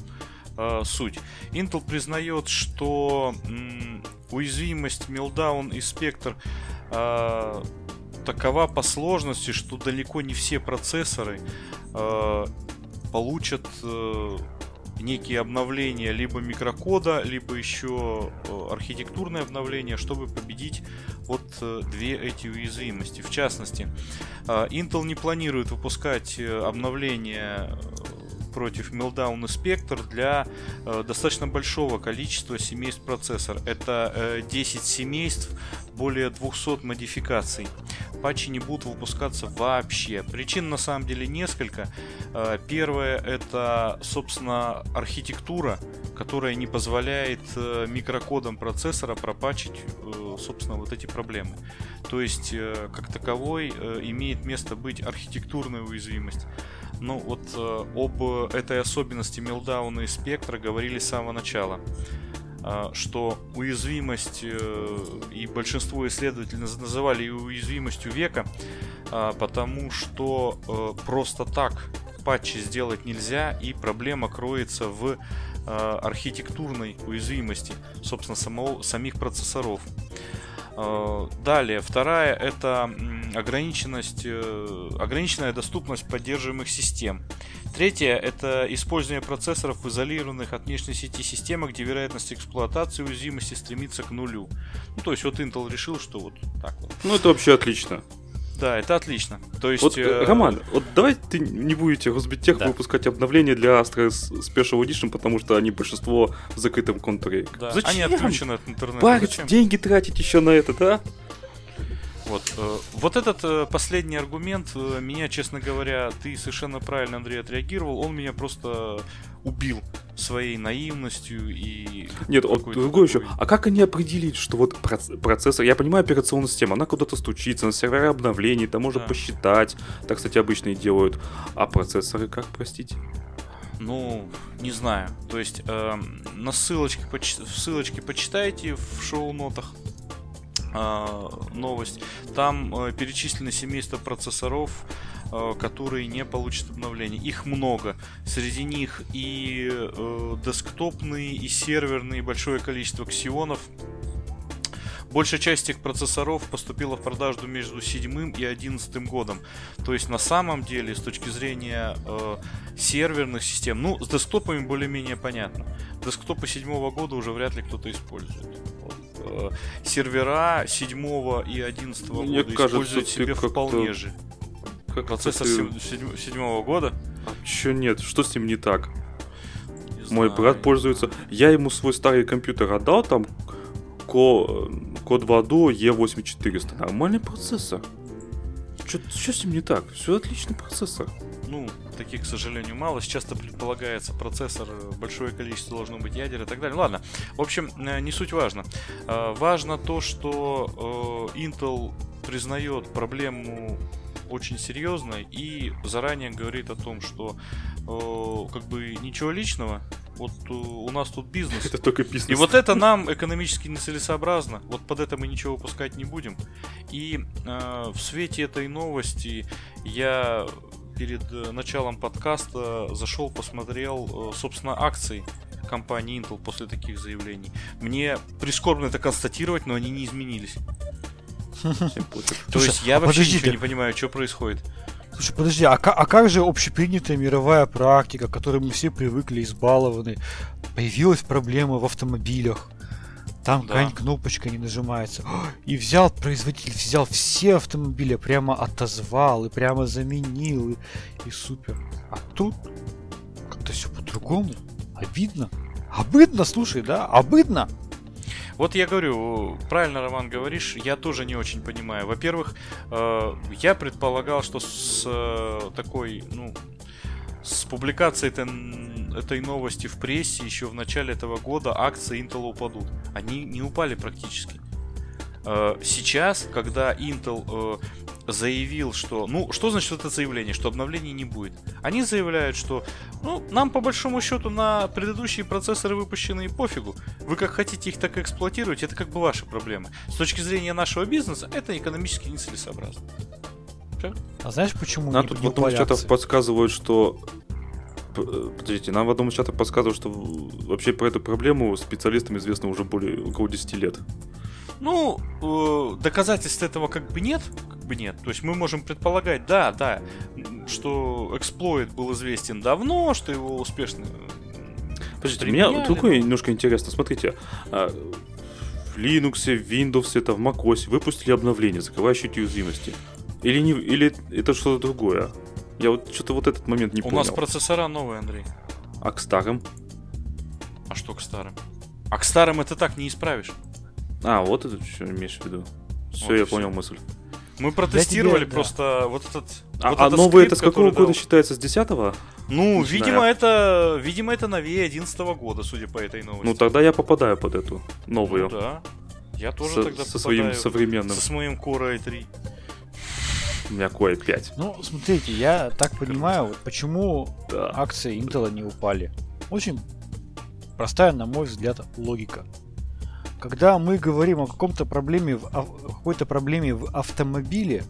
э, суть? Intel признает, что м, уязвимость Meltdown и Spectre э, такова по сложности, что далеко не все процессоры э, получат э, некие обновления либо микрокода, либо еще э, архитектурное обновление, чтобы победить вот э, две эти уязвимости. В частности, э, Intel не планирует выпускать обновления против Meltdown и Spectre для э, достаточно большого количества семейств процессор. Это э, 10 семейств, более 200 модификаций. Патчи не будут выпускаться вообще. Причин на самом деле несколько. Э, первое это, собственно, архитектура, которая не позволяет э, микрокодам процессора пропачить, э, собственно, вот эти проблемы. То есть, как таковой, имеет место быть архитектурная уязвимость. Ну вот об этой особенности Мелдауна и Спектра говорили с самого начала что уязвимость э, и большинство исследователей называли уязвимостью века, э, потому что э, просто так патчи сделать нельзя, и проблема кроется в э, архитектурной уязвимости, собственно, самого, самих процессоров. Э, далее, вторая это ограниченность, э, ограниченная доступность поддерживаемых систем. Третье это использование процессоров в изолированных от внешней сети системах, где вероятность эксплуатации уязвимости стремится к нулю. Ну, то есть вот Intel решил, что вот так вот. Ну, это вообще отлично. Да, это отлично. То есть, вот, э, Роман, вот давайте ты не будете Росбиттех да. выпускать обновления для Astra Special Edition, потому что они большинство в закрытом контуре. Да. Зачем? Они отключены от интернета. Парить, деньги тратить еще на это, да? Вот, э, вот этот э, последний аргумент э, меня, честно говоря, ты совершенно правильно, Андрей, отреагировал. Он меня просто убил своей наивностью и... Нет, вот другой еще. А как они определить, что вот процессор... Я понимаю, операционная система, она куда-то стучится, на сервере обновлений, там можно да. посчитать. Так, кстати, обычно и делают. А процессоры как, простите? Ну, не знаю. То есть, э, на ссылочке, поч... ссылочке почитайте в шоу-нотах новость. Там э, перечислены семейство процессоров, э, которые не получат обновления. Их много. Среди них и э, десктопные, и серверные, большое количество ксионов. Большая часть этих процессоров поступила в продажу между 7 и 11 годом. То есть на самом деле, с точки зрения э, серверных систем, ну, с десктопами более-менее понятно. Десктопы 7 года уже вряд ли кто-то использует. Э, сервера 7 и 11 Мне года кажется, используют себе вполне же. Как Процессор ты... 7, 7 года. А чё нет? Что с ним не так? Не Мой знаю. брат пользуется. Я ему свой старый компьютер отдал, там Ко... Код в аду E8400. Нормальный процессор. Что с ним не так? Все отличный процессор. Ну, таких, к сожалению, мало. Сейчас-то предполагается процессор, большое количество должно быть ядер и так далее. Ладно, в общем, э, не суть важно. Э, важно то, что э, Intel признает проблему очень серьезной и заранее говорит о том, что как бы ничего личного, вот у нас тут бизнес. (laughs) Это только бизнес. И вот это нам экономически нецелесообразно. Вот под это мы ничего выпускать не будем. И э, в свете этой новости я перед э, началом подкаста зашел, посмотрел, э, собственно, акции компании Intel после таких заявлений. Мне прискорбно это констатировать, но они не изменились. То есть я вообще ничего не понимаю, что происходит. Слушай, подожди, а, а как же общепринятая мировая практика, к которой мы все привыкли, избалованы? Появилась проблема в автомобилях. Там да. какая-нибудь кнопочка не нажимается. И взял производитель, взял все автомобили, прямо отозвал и прямо заменил. И, и супер. А тут как-то все по-другому. Обидно. Обыдно, слушай, да? Обыдно. Вот я говорю, правильно, Роман, говоришь, я тоже не очень понимаю. Во-первых, э, я предполагал, что с э, такой, ну, с публикацией этой, новости в прессе еще в начале этого года акции Intel упадут. Они не упали практически. Э, сейчас, когда Intel э, заявил, что... Ну, что значит это заявление? Что обновлений не будет. Они заявляют, что ну, нам по большому счету на предыдущие процессоры выпущенные пофигу. Вы как хотите их так эксплуатировать, это как бы ваши проблемы. С точки зрения нашего бизнеса, это экономически нецелесообразно. А знаешь, почему Нам не, тут в одном из чатов подсказывают, что Подождите, нам в одном из чатов подсказывают, что вообще про эту проблему специалистам известно уже более около 10 лет. Ну, э, доказательств этого как бы нет, как бы нет. То есть мы можем предполагать, да, да, что эксплойт был известен давно, что его успешно. Подождите, меня другое немножко интересно. Смотрите, а, в Linux, в Windows, это в macOS выпустили обновление, закрывающее эти уязвимости. Или, не, или это что-то другое? Я вот что-то вот этот момент не У понял. У нас процессора новые, Андрей. А к старым? А что к старым? А к старым это так не исправишь. А, вот это что имеешь в виду. Все, вот я все. понял мысль. Мы протестировали тебя, просто да. вот этот. А, вот а новый скрипт, это с какого года дал... считается? С 10 -го? Ну, видимо, это. Видимо, это новее 11 -го года, судя по этой новости. Ну тогда я попадаю под эту новую. Ну, да. Я тоже со, тогда со своим современным. Со своим Core i3. У меня Core 5. Ну, смотрите, я так понимаю, вот почему да. акции Intel не упали. Очень простая, на мой взгляд, логика. Когда мы говорим о каком-то проблеме, в, какой-то проблеме в автомобиле,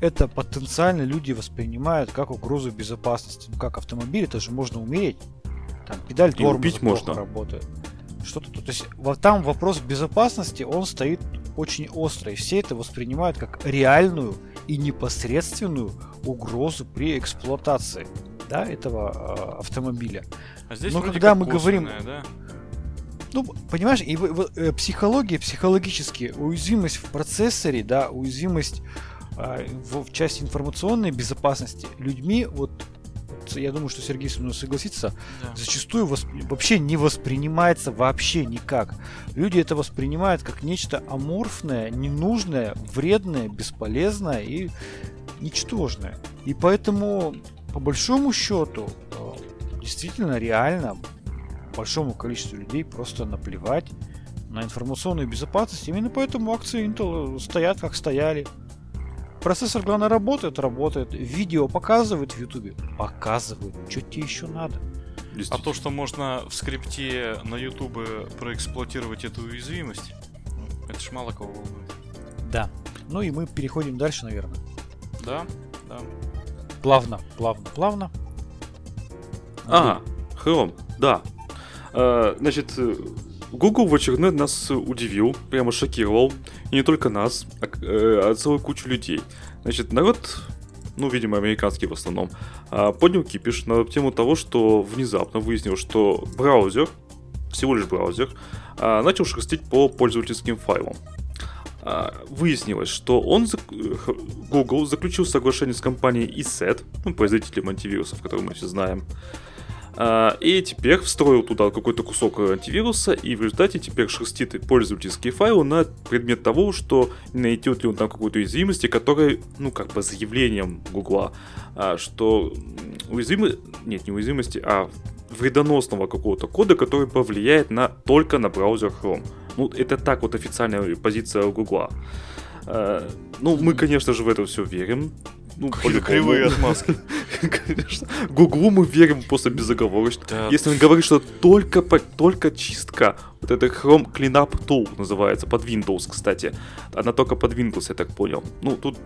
это потенциально люди воспринимают как угрозу безопасности. Ну как автомобиль, это же можно умереть. Там педаль тормоза можно. работает. Что-то то есть там вопрос безопасности, он стоит очень остро, и все это воспринимают как реальную и непосредственную угрозу при эксплуатации да, этого э, автомобиля. А здесь Но когда мы говорим, да? ну, понимаешь, и в, в, э, психология, психологически, уязвимость в процессоре, да, уязвимость э, в, в части информационной безопасности людьми, вот я думаю, что Сергей со мной согласится, да. зачастую восп... вообще не воспринимается вообще никак. Люди это воспринимают как нечто аморфное, ненужное, вредное, бесполезное и ничтожное. И поэтому, по большому счету, э, действительно реально большому количеству людей просто наплевать на информационную безопасность. Именно поэтому акции Intel стоят как стояли. Процессор, главное, работает, работает. Видео показывает в YouTube, показывает. Что тебе еще надо? А то, что можно в скрипте на YouTube проэксплуатировать эту уязвимость, ну, это ж мало кого волнует. Да. Ну и мы переходим дальше, наверное. Да, да. Плавно, плавно, плавно. А, Chrome, да. А, значит, Google в очередной нас удивил, прямо шокировал. И не только нас, а, э, а целую кучу людей. Значит, народ, ну, видимо, американский в основном, а, поднял кипиш на тему того, что внезапно выяснил, что браузер, всего лишь браузер, а, начал шерстить по пользовательским файлам. Выяснилось, что он, Google, заключил соглашение с компанией ESET, ну, производителем антивирусов, который мы все знаем, а, и теперь встроил туда какой-то кусок антивируса, и в результате теперь шерстит пользовательские файлы на предмет того, что найдет ли он там какую-то уязвимость, которая, ну, как бы заявлением Гугла, а, что уязвимость, нет, не уязвимости, а вредоносного какого-то кода, который повлияет на, только на браузер Chrome. Ну, это так вот официальная позиция Гугла. А, ну, мы, конечно же, в это все верим ну, кривые отмазки. (laughs) Конечно. Гуглу мы верим просто безоговорочно. Да. Если он говорит, что только, только чистка, вот это Chrome Cleanup Tool называется, под Windows, кстати. Она только под Windows, я так понял. Ну, тут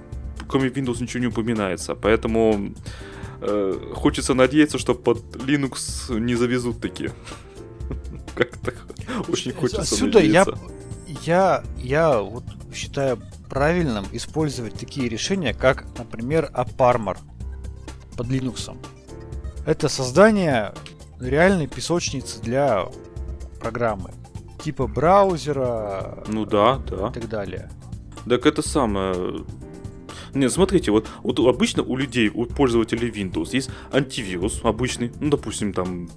кроме Windows ничего не упоминается, поэтому э, хочется надеяться, что под Linux не завезут такие. (laughs) Как-то очень хочется Отсюда надеяться. я, я, я вот считаю правильным использовать такие решения, как, например, AppArmor под Linux. Это создание реальной песочницы для программы. Типа браузера. Ну да, да. И так далее. Так это самое... Не, смотрите, вот, вот обычно у людей, у пользователей Windows есть антивирус обычный, ну, допустим, там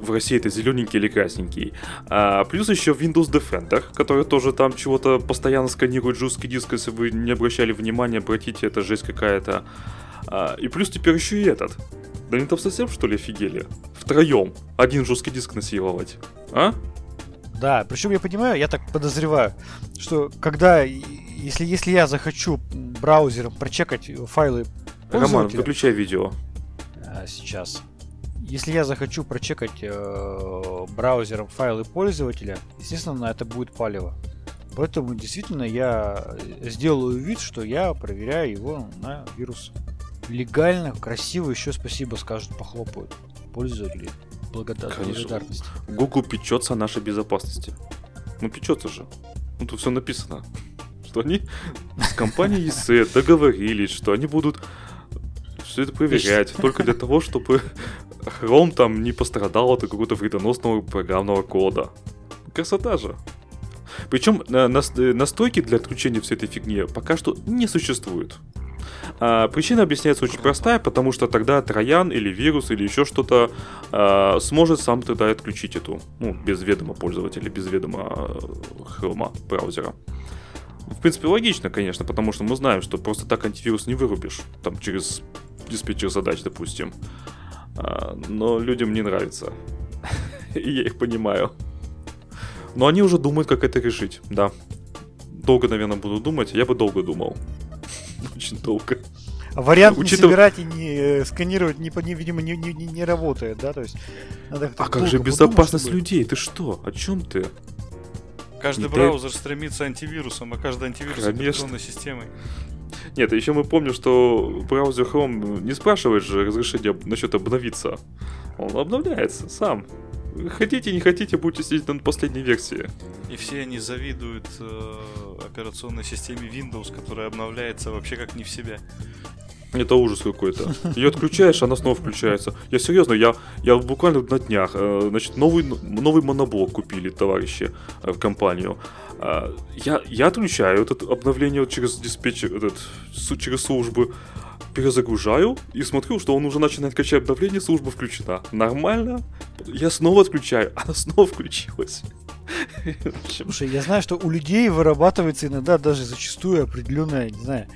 в России это зелененький или красненький. А, плюс еще Windows Defender, который тоже там чего-то постоянно сканирует жесткий диск, если вы не обращали внимания, обратите, это жесть какая-то. А, и плюс теперь еще и этот. Да они там совсем что ли офигели? Втроем. Один жесткий диск насиловать. А? Да, причем я понимаю, я так подозреваю, что когда, если, если я захочу браузером прочекать файлы Роман, выключай видео. А, сейчас. Если я захочу прочекать э, браузером файлы пользователя, естественно, на это будет палево. Поэтому действительно я сделаю вид, что я проверяю его на вирус. Легально, красиво, еще спасибо скажут, похлопают пользователи. Благодар... Благодарность. Google печется о нашей безопасности. Ну, печется же. Ну, тут все написано. Что они с компанией (laughs) ESET договорились, что они будут все это проверять только для (laughs) того, чтобы Chrome там не пострадал от какого-то вредоносного программного кода. Красота же. Причем э, э, настройки для отключения всей этой фигни пока что не существует. А, причина объясняется очень простая, потому что тогда троян или вирус или еще что-то а, сможет сам тогда отключить эту, ну, без ведома пользователя, без ведома хрома браузера. В принципе, логично, конечно, потому что мы знаем, что просто так антивирус не вырубишь, там, через диспетчер задач, допустим. А, но людям не нравится. (laughs) И я их понимаю. Но они уже думают, как это решить, да. Долго, наверное, буду думать. Я бы долго думал. (laughs) Очень долго. А вариант Учитыв... не собирать и не э, сканировать, не, не, видимо, не, не, не работает, да? То есть, надо а как же безопасность людей? Ты что? О чем ты? Каждый не браузер дай... стремится антивирусом, а каждый антивирус Конечно. операционной системой. Нет, еще мы помним, что браузер Chrome не спрашивает же разрешения насчет обновиться. Он обновляется сам. Хотите, не хотите, будете сидеть на последней версии. И все они завидуют э, операционной системе Windows, которая обновляется вообще как не в себя. Это ужас какой-то. Ее отключаешь, она снова включается. Я серьезно, я, я буквально на днях, э, значит, новый, новый моноблок купили товарищи э, в компанию. Э, я, я отключаю это обновление через диспетчер, этот, через службу, перезагружаю и смотрю, что он уже начинает качать обновление, служба включена. Нормально. Я снова отключаю, она снова включилась. Слушай, я знаю, что у людей вырабатывается иногда даже зачастую определенная, не знаю,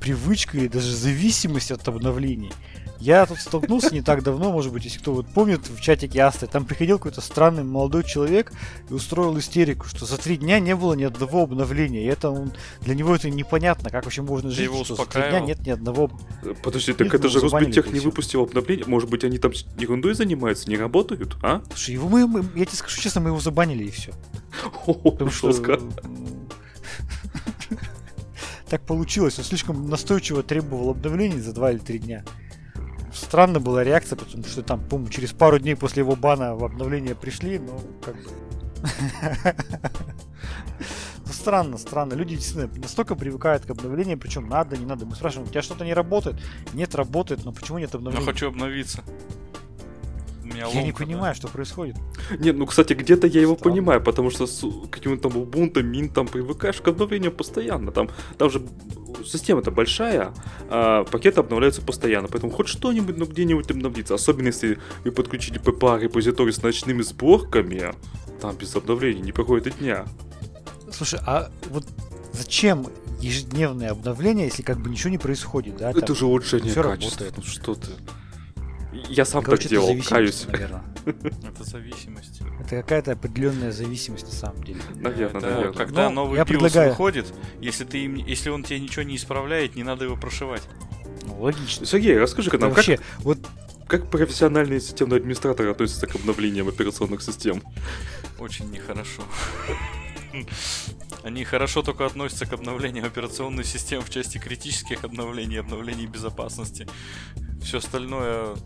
привычка или даже зависимость от обновлений. Я тут столкнулся не так давно, может быть, если кто вот помнит, в чатике Асты, там приходил какой-то странный молодой человек и устроил истерику, что за три дня не было ни одного обновления. И это он, для него это непонятно, как вообще можно жить, его что за три дня нет ни одного... Подожди, так это же Росбитех не выпустил обновление. Может быть, они там ерундой занимаются, не работают, а? Слушай, его мы, мы, я тебе скажу честно, мы его забанили и все. Потому что (laughs) так получилось. Он слишком настойчиво требовал обновлений за два или три дня. Странно была реакция, потому что там, по через пару дней после его бана в обновление пришли, но как бы... Ну, странно, странно. Люди действительно настолько привыкают к обновлениям, причем надо, не надо. Мы спрашиваем, у тебя что-то не работает? Нет, работает, но почему нет обновления? Я хочу обновиться меня Я не понимаю, что происходит. Нет, ну, кстати, где-то я его понимаю, потому что с каким-то там Ubuntu, Mint, привыкаешь к обновлениям постоянно. Там, там же система-то большая, а пакеты обновляются постоянно, поэтому хоть что-нибудь, ну, где-нибудь обновится. Особенно, если вы подключили PPA репозиторий с ночными сборками, там без обновлений не проходит и дня. Слушай, а вот зачем ежедневное обновление, если как бы ничего не происходит, да? Это же улучшение качества. Работает. Ну что ты? Я сам Короче, так делал, каюсь. Наверное. (laughs) Это зависимость. Это какая-то определенная зависимость на самом деле. Наверное, это, наверное. Когда Но новый я BIOS предлагаю... выходит, если, ты если он тебе ничего не исправляет, не надо его прошивать. Ну, логично. Сергей, расскажи-ка нам, вообще, как, вот... как профессиональные системные администраторы относятся к обновлениям операционных систем? Очень нехорошо. Они хорошо только относятся к обновлению операционной системы в части критических обновлений обновлений безопасности. Все остальное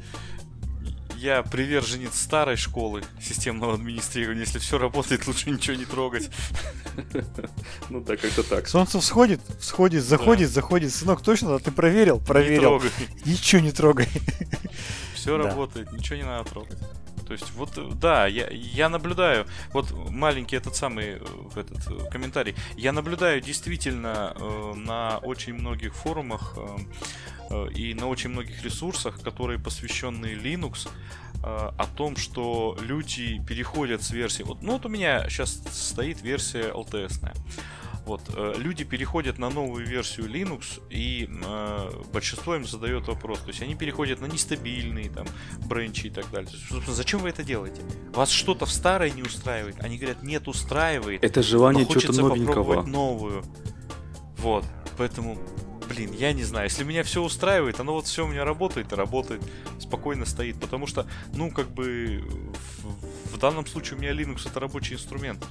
я приверженец старой школы системного администрирования. Если все работает, лучше ничего не трогать. Ну да, как-то так. Солнце всходит, всходит, заходит, заходит. Сынок, точно? Ты проверил? Проверил. Ничего не трогай. Все работает, ничего не надо трогать. То есть, вот, да, я, я наблюдаю, вот маленький этот самый э, этот э, комментарий, я наблюдаю действительно э, на очень многих форумах э, э, и на очень многих ресурсах, которые посвящены Linux, э, о том, что люди переходят с версии. Вот, ну вот у меня сейчас стоит версия LTS. Вот, э, люди переходят на новую версию Linux, и э, большинство им задает вопрос. То есть они переходят на нестабильные там бренчи и так далее. Собственно, зачем вы это делаете? Вас что-то в старой не устраивает? Они говорят, нет, устраивает. Это желание чего-то хочется новенького. попробовать новую. Вот, поэтому, блин, я не знаю. Если меня все устраивает, оно вот все у меня работает и работает, спокойно стоит. Потому что, ну, как бы, в, в данном случае у меня Linux это рабочий инструмент.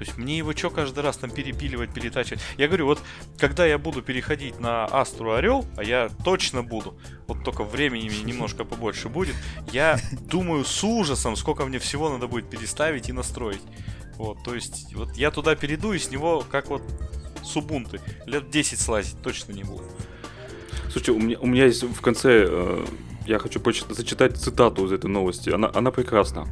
То есть мне его что каждый раз там перепиливать, перетачивать? Я говорю, вот когда я буду переходить на Астру Орел, а я точно буду, вот только времени мне немножко побольше будет, я (laughs) думаю с ужасом, сколько мне всего надо будет переставить и настроить. Вот, то есть, вот я туда перейду и с него, как вот с Ubuntu, лет 10 слазить точно не буду. Слушайте, у меня, у меня есть в конце, э, я хочу зачитать цитату из этой новости. Она, она прекрасна.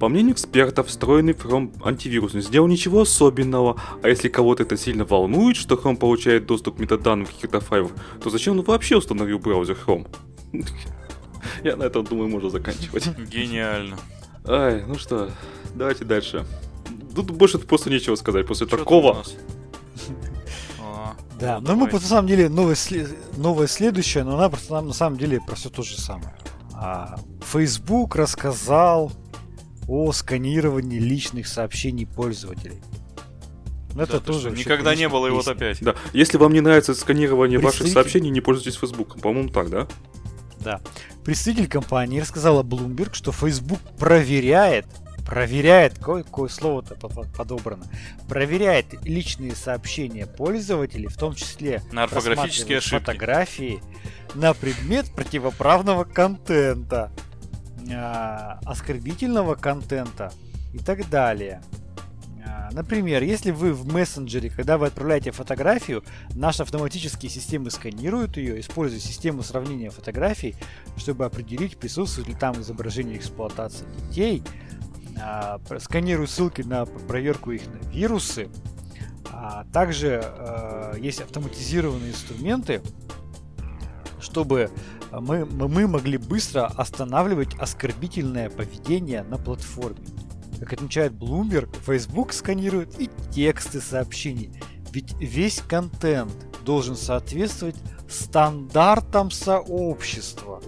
По мнению экспертов, встроенный Chrome антивирус не сделал ничего особенного, а если кого-то это сильно волнует, что Chrome получает доступ к метаданным каких-то файлов, то зачем он вообще установил браузер Chrome? (laughs) Я на этом, думаю, можно заканчивать. (laughs) Гениально. Ай, ну что, давайте дальше. Тут больше просто нечего сказать после такого. Да, ну, но мы на самом деле новое, сле- новое следующее, но она просто нам на самом деле про все то же самое. А, Facebook рассказал о сканировании личных сообщений пользователей. Ну, Да ты тоже что, Никогда не было его песня. опять. Да, если вам не нравится сканирование ваших Представитель- сообщений, не пользуйтесь Facebook. По-моему, так, да? Да. Представитель компании рассказала Bloomberg, что Facebook проверяет, проверяет, какое, слово-то по- по- подобрано, проверяет личные сообщения пользователей, в том числе На орфографические ошибки. фотографии на предмет противоправного контента, а, оскорбительного контента и так далее. А, Например, если вы в мессенджере, когда вы отправляете фотографию, наши автоматические системы сканируют ее, используя систему сравнения фотографий, чтобы определить, присутствует ли там изображение эксплуатации детей, а, сканируют ссылки на проверку их на вирусы. А также э, есть автоматизированные инструменты, чтобы мы, мы мы могли быстро останавливать оскорбительное поведение на платформе. Как отмечает Bloomberg, Facebook сканирует и тексты сообщений, ведь весь контент должен соответствовать стандартам сообщества.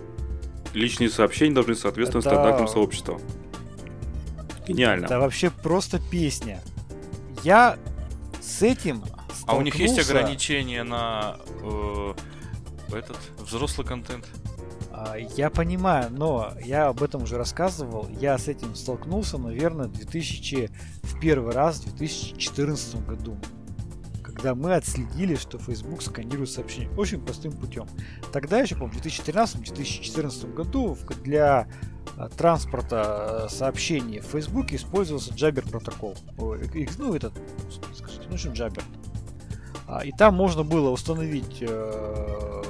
Личные сообщения должны соответствовать Это- стандартам сообщества. Гениально. Это вообще просто песня. Я с этим А у них есть столкнулся, ограничения на э, этот взрослый контент? а, Я понимаю, но я об этом уже рассказывал. Я с этим столкнулся, наверное, 2000, в первый раз в 2014 году. Когда мы отследили, что Facebook сканирует сообщения очень простым путем. Тогда еще, помню, в 2013-2014 году для транспорта а, сообщений в Facebook использовался Jabber протокол. Э, ну, этот, скажите, ну что Jabber? А, И там можно было установить э,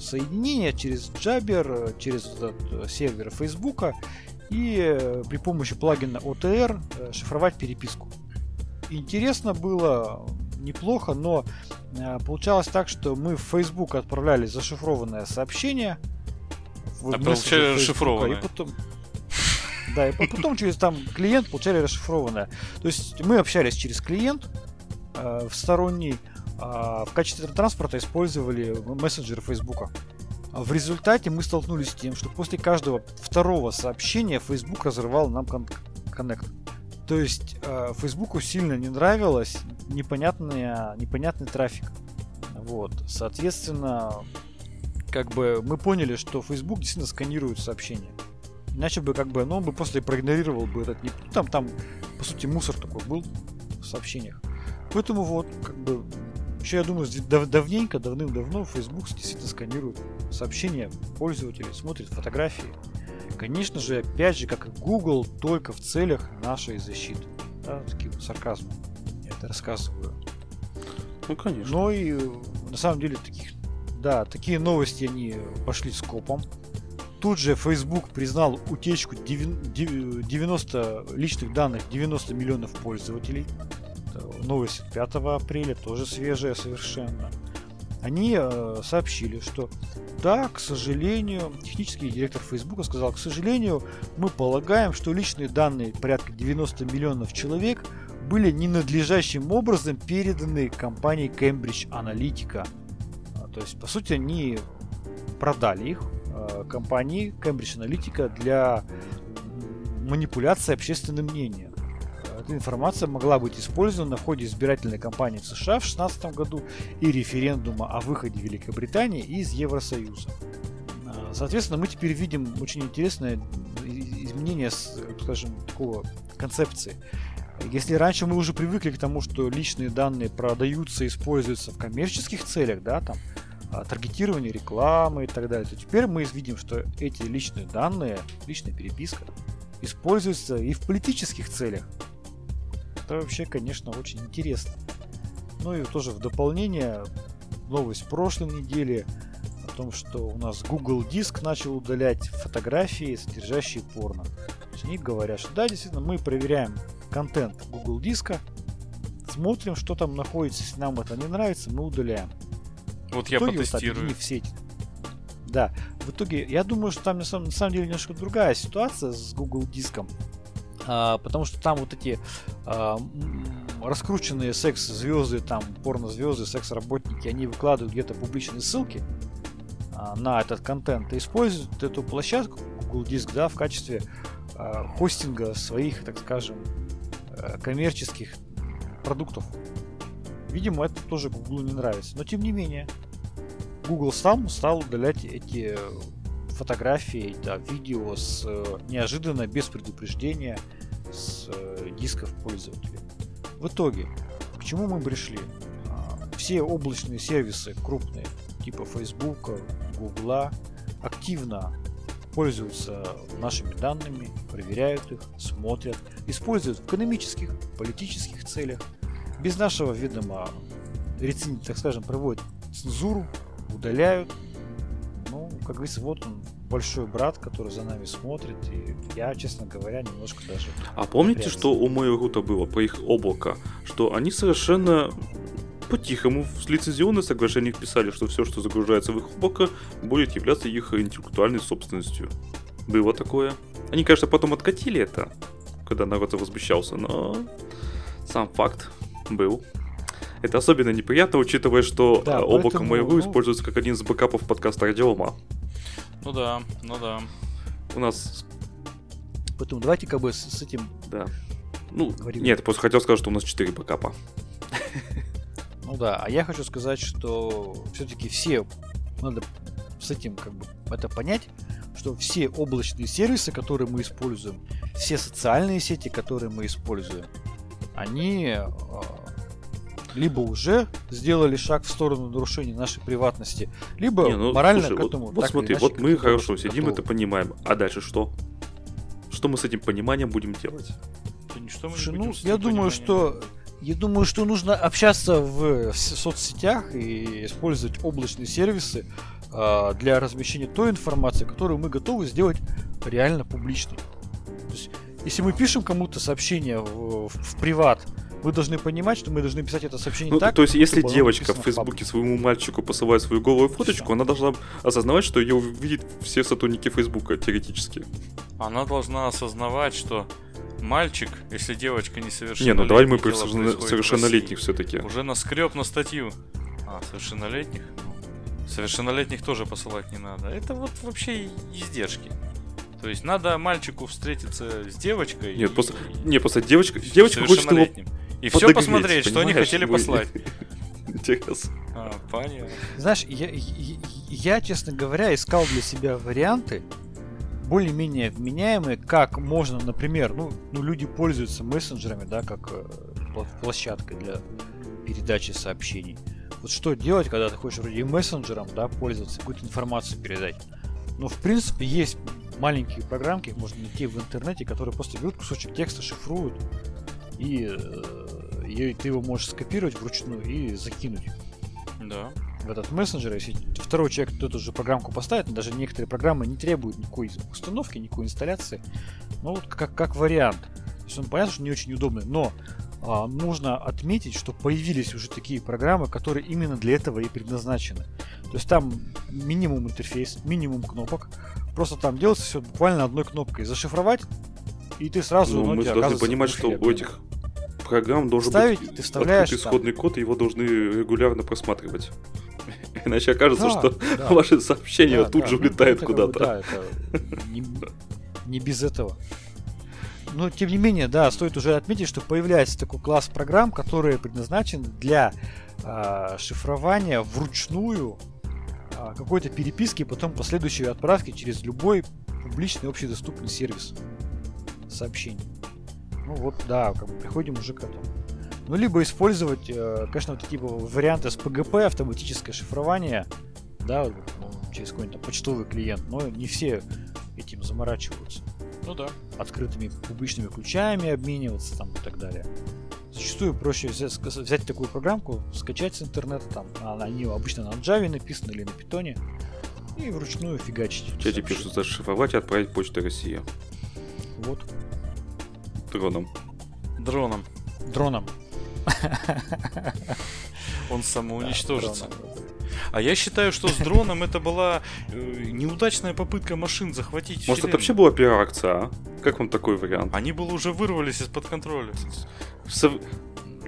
соединение через Jabber, э, через этот э, сервер Facebook и э, при помощи плагина OTR э, шифровать переписку. Интересно было, неплохо, но э, получалось так, что мы в Facebook отправляли зашифрованное сообщение. А мессенджер получали расшифрованное. И потом, да, и по- потом через там клиент получали расшифрованное. То есть мы общались через клиент э, в сторонний, а в качестве транспорта использовали мессенджеры Фейсбука. А В результате мы столкнулись с тем, что после каждого второго сообщения Facebook разрывал нам кон- коннект. То есть э, Фейсбуку сильно не нравилось непонятный, непонятный трафик. Вот. Соответственно, как бы мы поняли, что Facebook действительно сканирует сообщения. Иначе бы как бы, ну, он бы просто проигнорировал бы этот... не- Там, там, по сути, мусор такой был в сообщениях. Поэтому вот, как бы, еще я думаю, дав- давненько, давным-давно Facebook действительно сканирует сообщения пользователей, смотрит фотографии. Конечно же, опять же, как и Google, только в целях нашей защиты. Да, таким сарказмом я это рассказываю. Ну, конечно. Но и э, на самом деле таких, да, такие новости они пошли скопом. Тут же Facebook признал утечку девян- дев- 90 личных данных 90 миллионов пользователей. Новость от 5 апреля, тоже свежая совершенно. Они э, сообщили, что да, к сожалению, технический директор Facebook сказал, к сожалению, мы полагаем, что личные данные порядка 90 миллионов человек были ненадлежащим образом переданы компании Cambridge Analytica. То есть, по сути, они продали их э, компании Cambridge Analytica для манипуляции общественным мнением. Эта информация могла быть использована в ходе избирательной кампании в США в 2016 году и референдума о выходе Великобритании из Евросоюза. А, соответственно, мы теперь видим очень интересное изменение, скажем, такого концепции. Если раньше мы уже привыкли к тому, что личные данные продаются используются в коммерческих целях, да, там, а, таргетирование рекламы и так далее, то теперь мы видим, что эти личные данные, личная переписка, используются и в политических целях. Это вообще, конечно, очень интересно. Ну и тоже в дополнение новость прошлой недели о том, что у нас Google Диск начал удалять фотографии, содержащие порно. То есть они говорят, что да, действительно, мы проверяем контент Google Диска, смотрим, что там находится. Если нам это не нравится, мы удаляем. Вот в я итоге, потестирую. Вот, в сеть. Да, в итоге, я думаю, что там на самом, на самом деле немножко другая ситуация с Google Диском. А, потому что там вот эти а, раскрученные секс-звезды, там порно-звезды, секс-работники, они выкладывают где-то публичные ссылки а, на этот контент и используют эту площадку Google Диск да, в качестве а, хостинга своих, так скажем, коммерческих продуктов. Видимо, это тоже Google не нравится. Но тем не менее, Google сам стал удалять эти фотографии, да, видео с э, неожиданно, без предупреждения, с э, дисков пользователей. В итоге, к чему мы пришли? А, все облачные сервисы крупные, типа Facebook, Google, активно пользуются нашими данными, проверяют их, смотрят, используют в экономических, политических целях. Без нашего ведома, так скажем, проводят цензуру, удаляют. Ну, как говорится, вот он, большой брат, который за нами смотрит, и я, честно говоря, немножко даже... А помните, напрягся. что у Mail.ru было по их облако? Что они совершенно по-тихому в лицензионных соглашениях писали, что все, что загружается в их облако, будет являться их интеллектуальной собственностью. Было такое. Они, конечно, потом откатили это, когда народ возмущался, но сам факт был. Это особенно неприятно, учитывая, что да, облако поэтому, моего ну... используется как один из бэкапов подкаста Радиома. Ну да, ну да. У нас... Поэтому давайте как бы с, с этим... Да. Ну, говорим. нет, просто хотел сказать, что у нас 4 бэкапа. Ну да, а я хочу сказать, что все-таки все, надо с этим как бы это понять, что все облачные сервисы, которые мы используем, все социальные сети, которые мы используем, они а, либо уже сделали шаг в сторону нарушения нашей приватности, либо не, ну, морально слушай, к этому. Вот, вот смотри, вот мы хорошо сидим, готовы. это понимаем. А дальше что? Что мы с этим пониманием будем делать? Что мы Слушай, ну, я думаю, что я думаю, что нужно общаться в соцсетях и использовать облачные сервисы э, для размещения той информации, которую мы готовы сделать реально публичной. То есть, если мы пишем кому-то сообщение в, в, в приват, вы должны понимать, что мы должны писать это сообщение ну, так. То есть, если девочка в Фейсбуке своему мальчику посылает свою голую фоточку, Все. она должна осознавать, что ее увидят все сотрудники Фейсбука, теоретически. Она должна осознавать, что мальчик, если девочка не совершеннолетняя. Не, ну давай мы про совершеннолетних все-таки. Уже наскреб на статью. А, совершеннолетних? Совершеннолетних тоже посылать не надо. Это вот вообще издержки. То есть надо мальчику встретиться с девочкой. Нет, и, просто, не, просто девочка, девочка хочет его и все посмотреть, что они хотели вы... послать. (laughs) Интересно. А, понятно. Знаешь, я, я, я, честно говоря, искал для себя варианты более-менее вменяемые, как можно, например, ну, ну люди пользуются мессенджерами, да, как э, площадкой для передачи сообщений. Вот что делать, когда ты хочешь вроде мессенджером, да, пользоваться, какую-то информацию передать. Ну, в принципе, есть маленькие программки, можно найти в интернете, которые просто берут кусочек текста, шифруют, и, э, и ты его можешь скопировать вручную и закинуть. Да. В этот мессенджер, если второй человек эту же программку поставит, даже некоторые программы не требуют никакой установки, никакой инсталляции. Ну, вот как, как вариант. То есть он понятно, что не очень удобный, но а, нужно отметить, что появились уже такие программы, которые именно для этого и предназначены. То есть там минимум интерфейс, минимум кнопок. Просто там делается все буквально одной кнопкой. Зашифровать, и ты сразу... Ну, мы должны понимать, что у этих программ должен ставить, быть ты вставляешь открытый исходный код, и его должны регулярно просматривать. (laughs) Иначе окажется, Да, что да. ваши сообщения Да, тут да, же ну, улетают это как бы, куда-то. Да, это не, не без этого. Но тем не менее, да, стоит уже отметить, что появляется такой класс программ, которые предназначены для а, шифрования вручную а, какой-то переписки и потом последующей отправки через любой публичный общедоступный сервис сообщений. Ну вот, да, как бы приходим уже к этому. Ну, либо использовать, э, конечно, вот типа варианты с PGP, автоматическое шифрование, да, ну, через какой-нибудь там почтовый клиент, но не все этим заморачиваются. Ну да. Открытыми публичными ключами обмениваться там и так далее. Зачастую проще взять, взять такую программку, скачать с интернета, там, они обычно на Java написаны или на Python, и вручную фигачить. В чате пишут зашифровать и отправить почтой России. Вот. Дроном. Дроном. Дроном. Он самоуничтожится. А я считаю, что с дроном это была э, неудачная попытка машин захватить Может, это вообще была пиар-акция, а? Как вам такой вариант? Они было уже вырвались из-под контроля.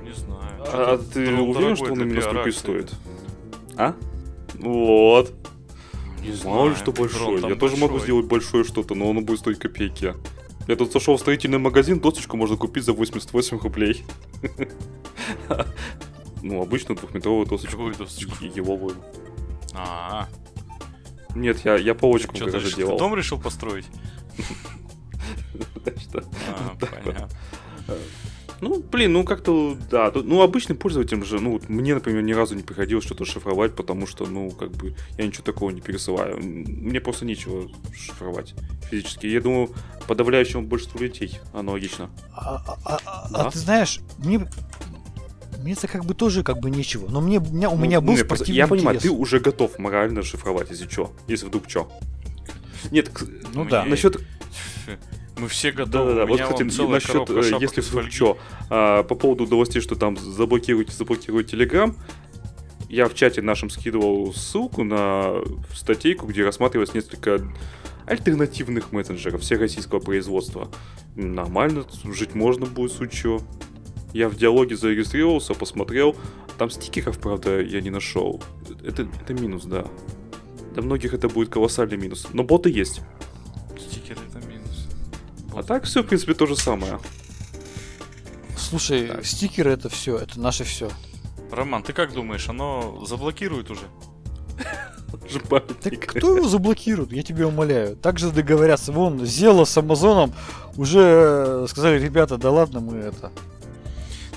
Не знаю. А ты уверен, что он именно столько и стоит? А? Вот. Не Мало знаю. ли что большой. Я тоже могу сделать большое что-то, но оно будет стоить копейки. Я тут зашел в строительный магазин, досочку можно купить за 88 рублей. (laughs) Ну, обычную двухметровую досочку. Какую досочку? Еловую. А, Нет, я, я полочку что гараже решил? Ты делал. дом решил построить? (laughs) Что- А, понятно. Ну, блин, ну как-то, да. Ну, обычным пользователям же, ну, вот мне, например, ни разу не приходилось что-то шифровать, потому что, ну, как бы, я ничего такого не пересылаю. Мне просто нечего шифровать физически. Я думаю, подавляющему большинству людей аналогично. А, а- а- а- Да. а ты знаешь, мне мне это как бы тоже как бы нечего. Но мне, у меня, у Ну, меня был просто- спортивный Я понимаю, интерес. ты уже готов морально шифровать, если что. Если вдруг что. Нет, Ну да. насчет Мы все готовы. Да-да-да, вот, кстати, насчет, э, если с вдруг что, а, по поводу новостей, что там заблокируйте, заблокируйте Telegram, я в чате нашем скидывал ссылку на статейку, где рассматривалось несколько альтернативных мессенджеров всероссийского производства. Нормально, жить можно будет, суть чего. Я в диалоге зарегистрировался, посмотрел. Там стикеров, правда, я не нашел. Это, это минус, да. Для многих это будет колоссальный минус. Но боты есть. Стикеры. А так все, в принципе, то же самое. Слушай, Так. стикеры это все, это наше все. Роман, ты как думаешь, оно заблокирует уже? (laughs) Же Так кто его заблокирует, я тебя умоляю. Так же договорятся. Вон, Зела с Амазоном уже э, сказали, ребята, да ладно, мы это.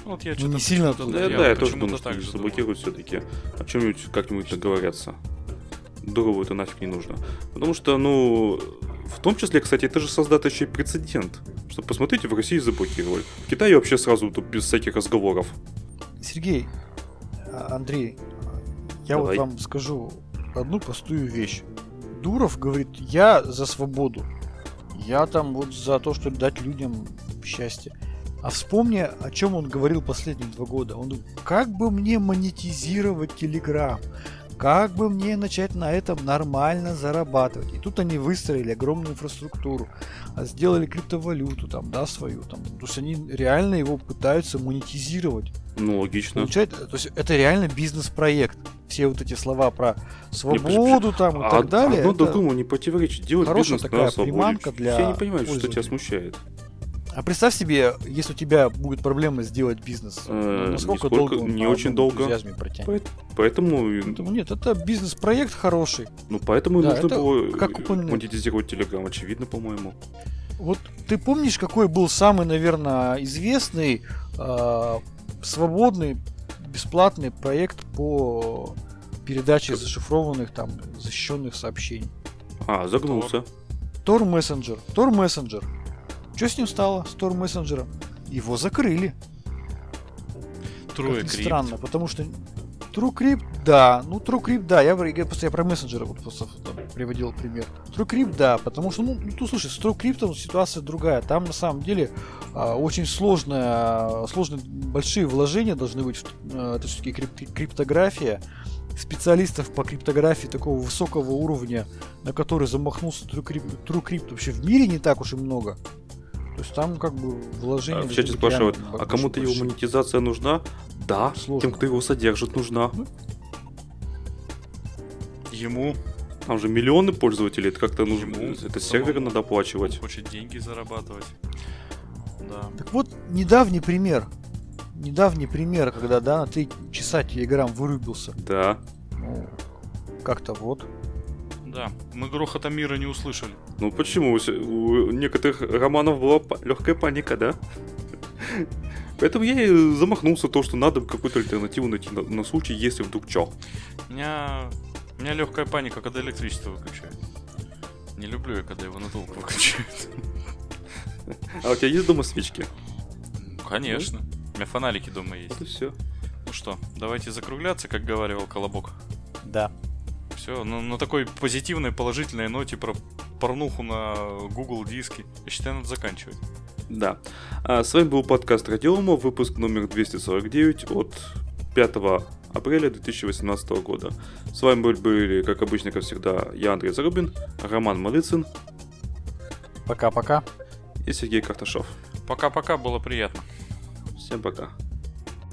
Ну, вот я что-то не сильно тут. Да, я да, я тоже думаю, что так заблокируют все-таки. О чем-нибудь как-нибудь договорятся. Дурову это нафиг не нужно. Потому что, ну, в том числе, кстати, это же еще и прецедент. Что, посмотрите, в России заблокировали. В Китае вообще сразу тут без всяких разговоров. Сергей, а, Андрей, я Давай. вот вам скажу одну простую вещь. Дуров говорит, я за свободу. Я там вот за то, чтобы дать людям счастье. А вспомни, о чем он говорил последние два года. Он говорит, как бы мне монетизировать Телеграм? Как бы мне начать на этом нормально зарабатывать? И тут они выстроили огромную инфраструктуру, а сделали криптовалюту там, да, свою там. То есть они реально его пытаются монетизировать. Ну, логично. Получать, то есть это реально бизнес-проект. Все вот эти слова про свободу там и А так далее. Одно это- другому не противоречит. Делать хорошая бизнес такая на свободе. приманка для Я не понимаю, что тебя смущает. А представь себе, если у тебя будет проблема сделать бизнес, Э, ну, насколько долго он не очень долго. протянет. Поэт- Поэтому, и- Поэтому нет, это бизнес-проект хороший. ну, поэтому Да, нужно было как э, упомянуть. монетизировать Telegram, очевидно, по-моему. Вот ты помнишь, какой был самый, наверное, известный э, свободный бесплатный проект по передаче зашифрованных там защищенных сообщений? А, загнулся. Tor Messenger. Tor Messenger. Что с ним стало, с Tor Messenger? Его закрыли. Ни крипт. странно, потому что TrueCrypt, да, ну TrueCrypt, да, я, я просто я про мессенджеры вот просто там приводил пример. TrueCrypt, да, потому что, ну, ну тут, слушай, с TrueCrypt ситуация другая. Там на самом деле а, очень сложная, сложные большие вложения должны быть. э, Это все-таки крип- криптография. Специалистов по криптографии такого высокого уровня, на который замахнулся TrueCrypt, TrueCrypt вообще в мире не так уж и много. То есть там как бы вложение... А в чате спрашивают, а кому-то его монетизация нужна? Да, Сложно. тем, кто его содержит, нужна. Ему Там же миллионы пользователей, это как-то нужно. Это серверы надо оплачивать. хочет деньги зарабатывать. Да. Так вот, недавний пример. Недавний пример, когда, да, на 3 часа Телеграм вырубился. Да. Ну, как-то вот. Да. Мы грохота мира не услышали. Ну почему? У некоторых романов была легкая паника, да? Поэтому я и замахнулся то, что надо какую-то альтернативу найти на, на случай, если вдруг чё. У меня, у меня легкая паника, когда электричество выключают. Не люблю я, когда его надолго выключают. А у тебя есть дома свечки? Ну, Конечно. У меня фонарики дома есть. Вот и все. Ну что, давайте закругляться, как говаривал Колобок. Да. Все, ну, на такой позитивной, положительной ноте про порнуху на Google диске. Я считаю, надо заканчивать. Да. А с вами был подкаст Радиома, выпуск номер 249 от 5 апреля 2018 года. С вами были- были, как обычно, как всегда, я, Андрей Зарубин, Роман Малыцын Пока-пока. и Сергей Карташов. Пока-пока, было приятно. Всем пока.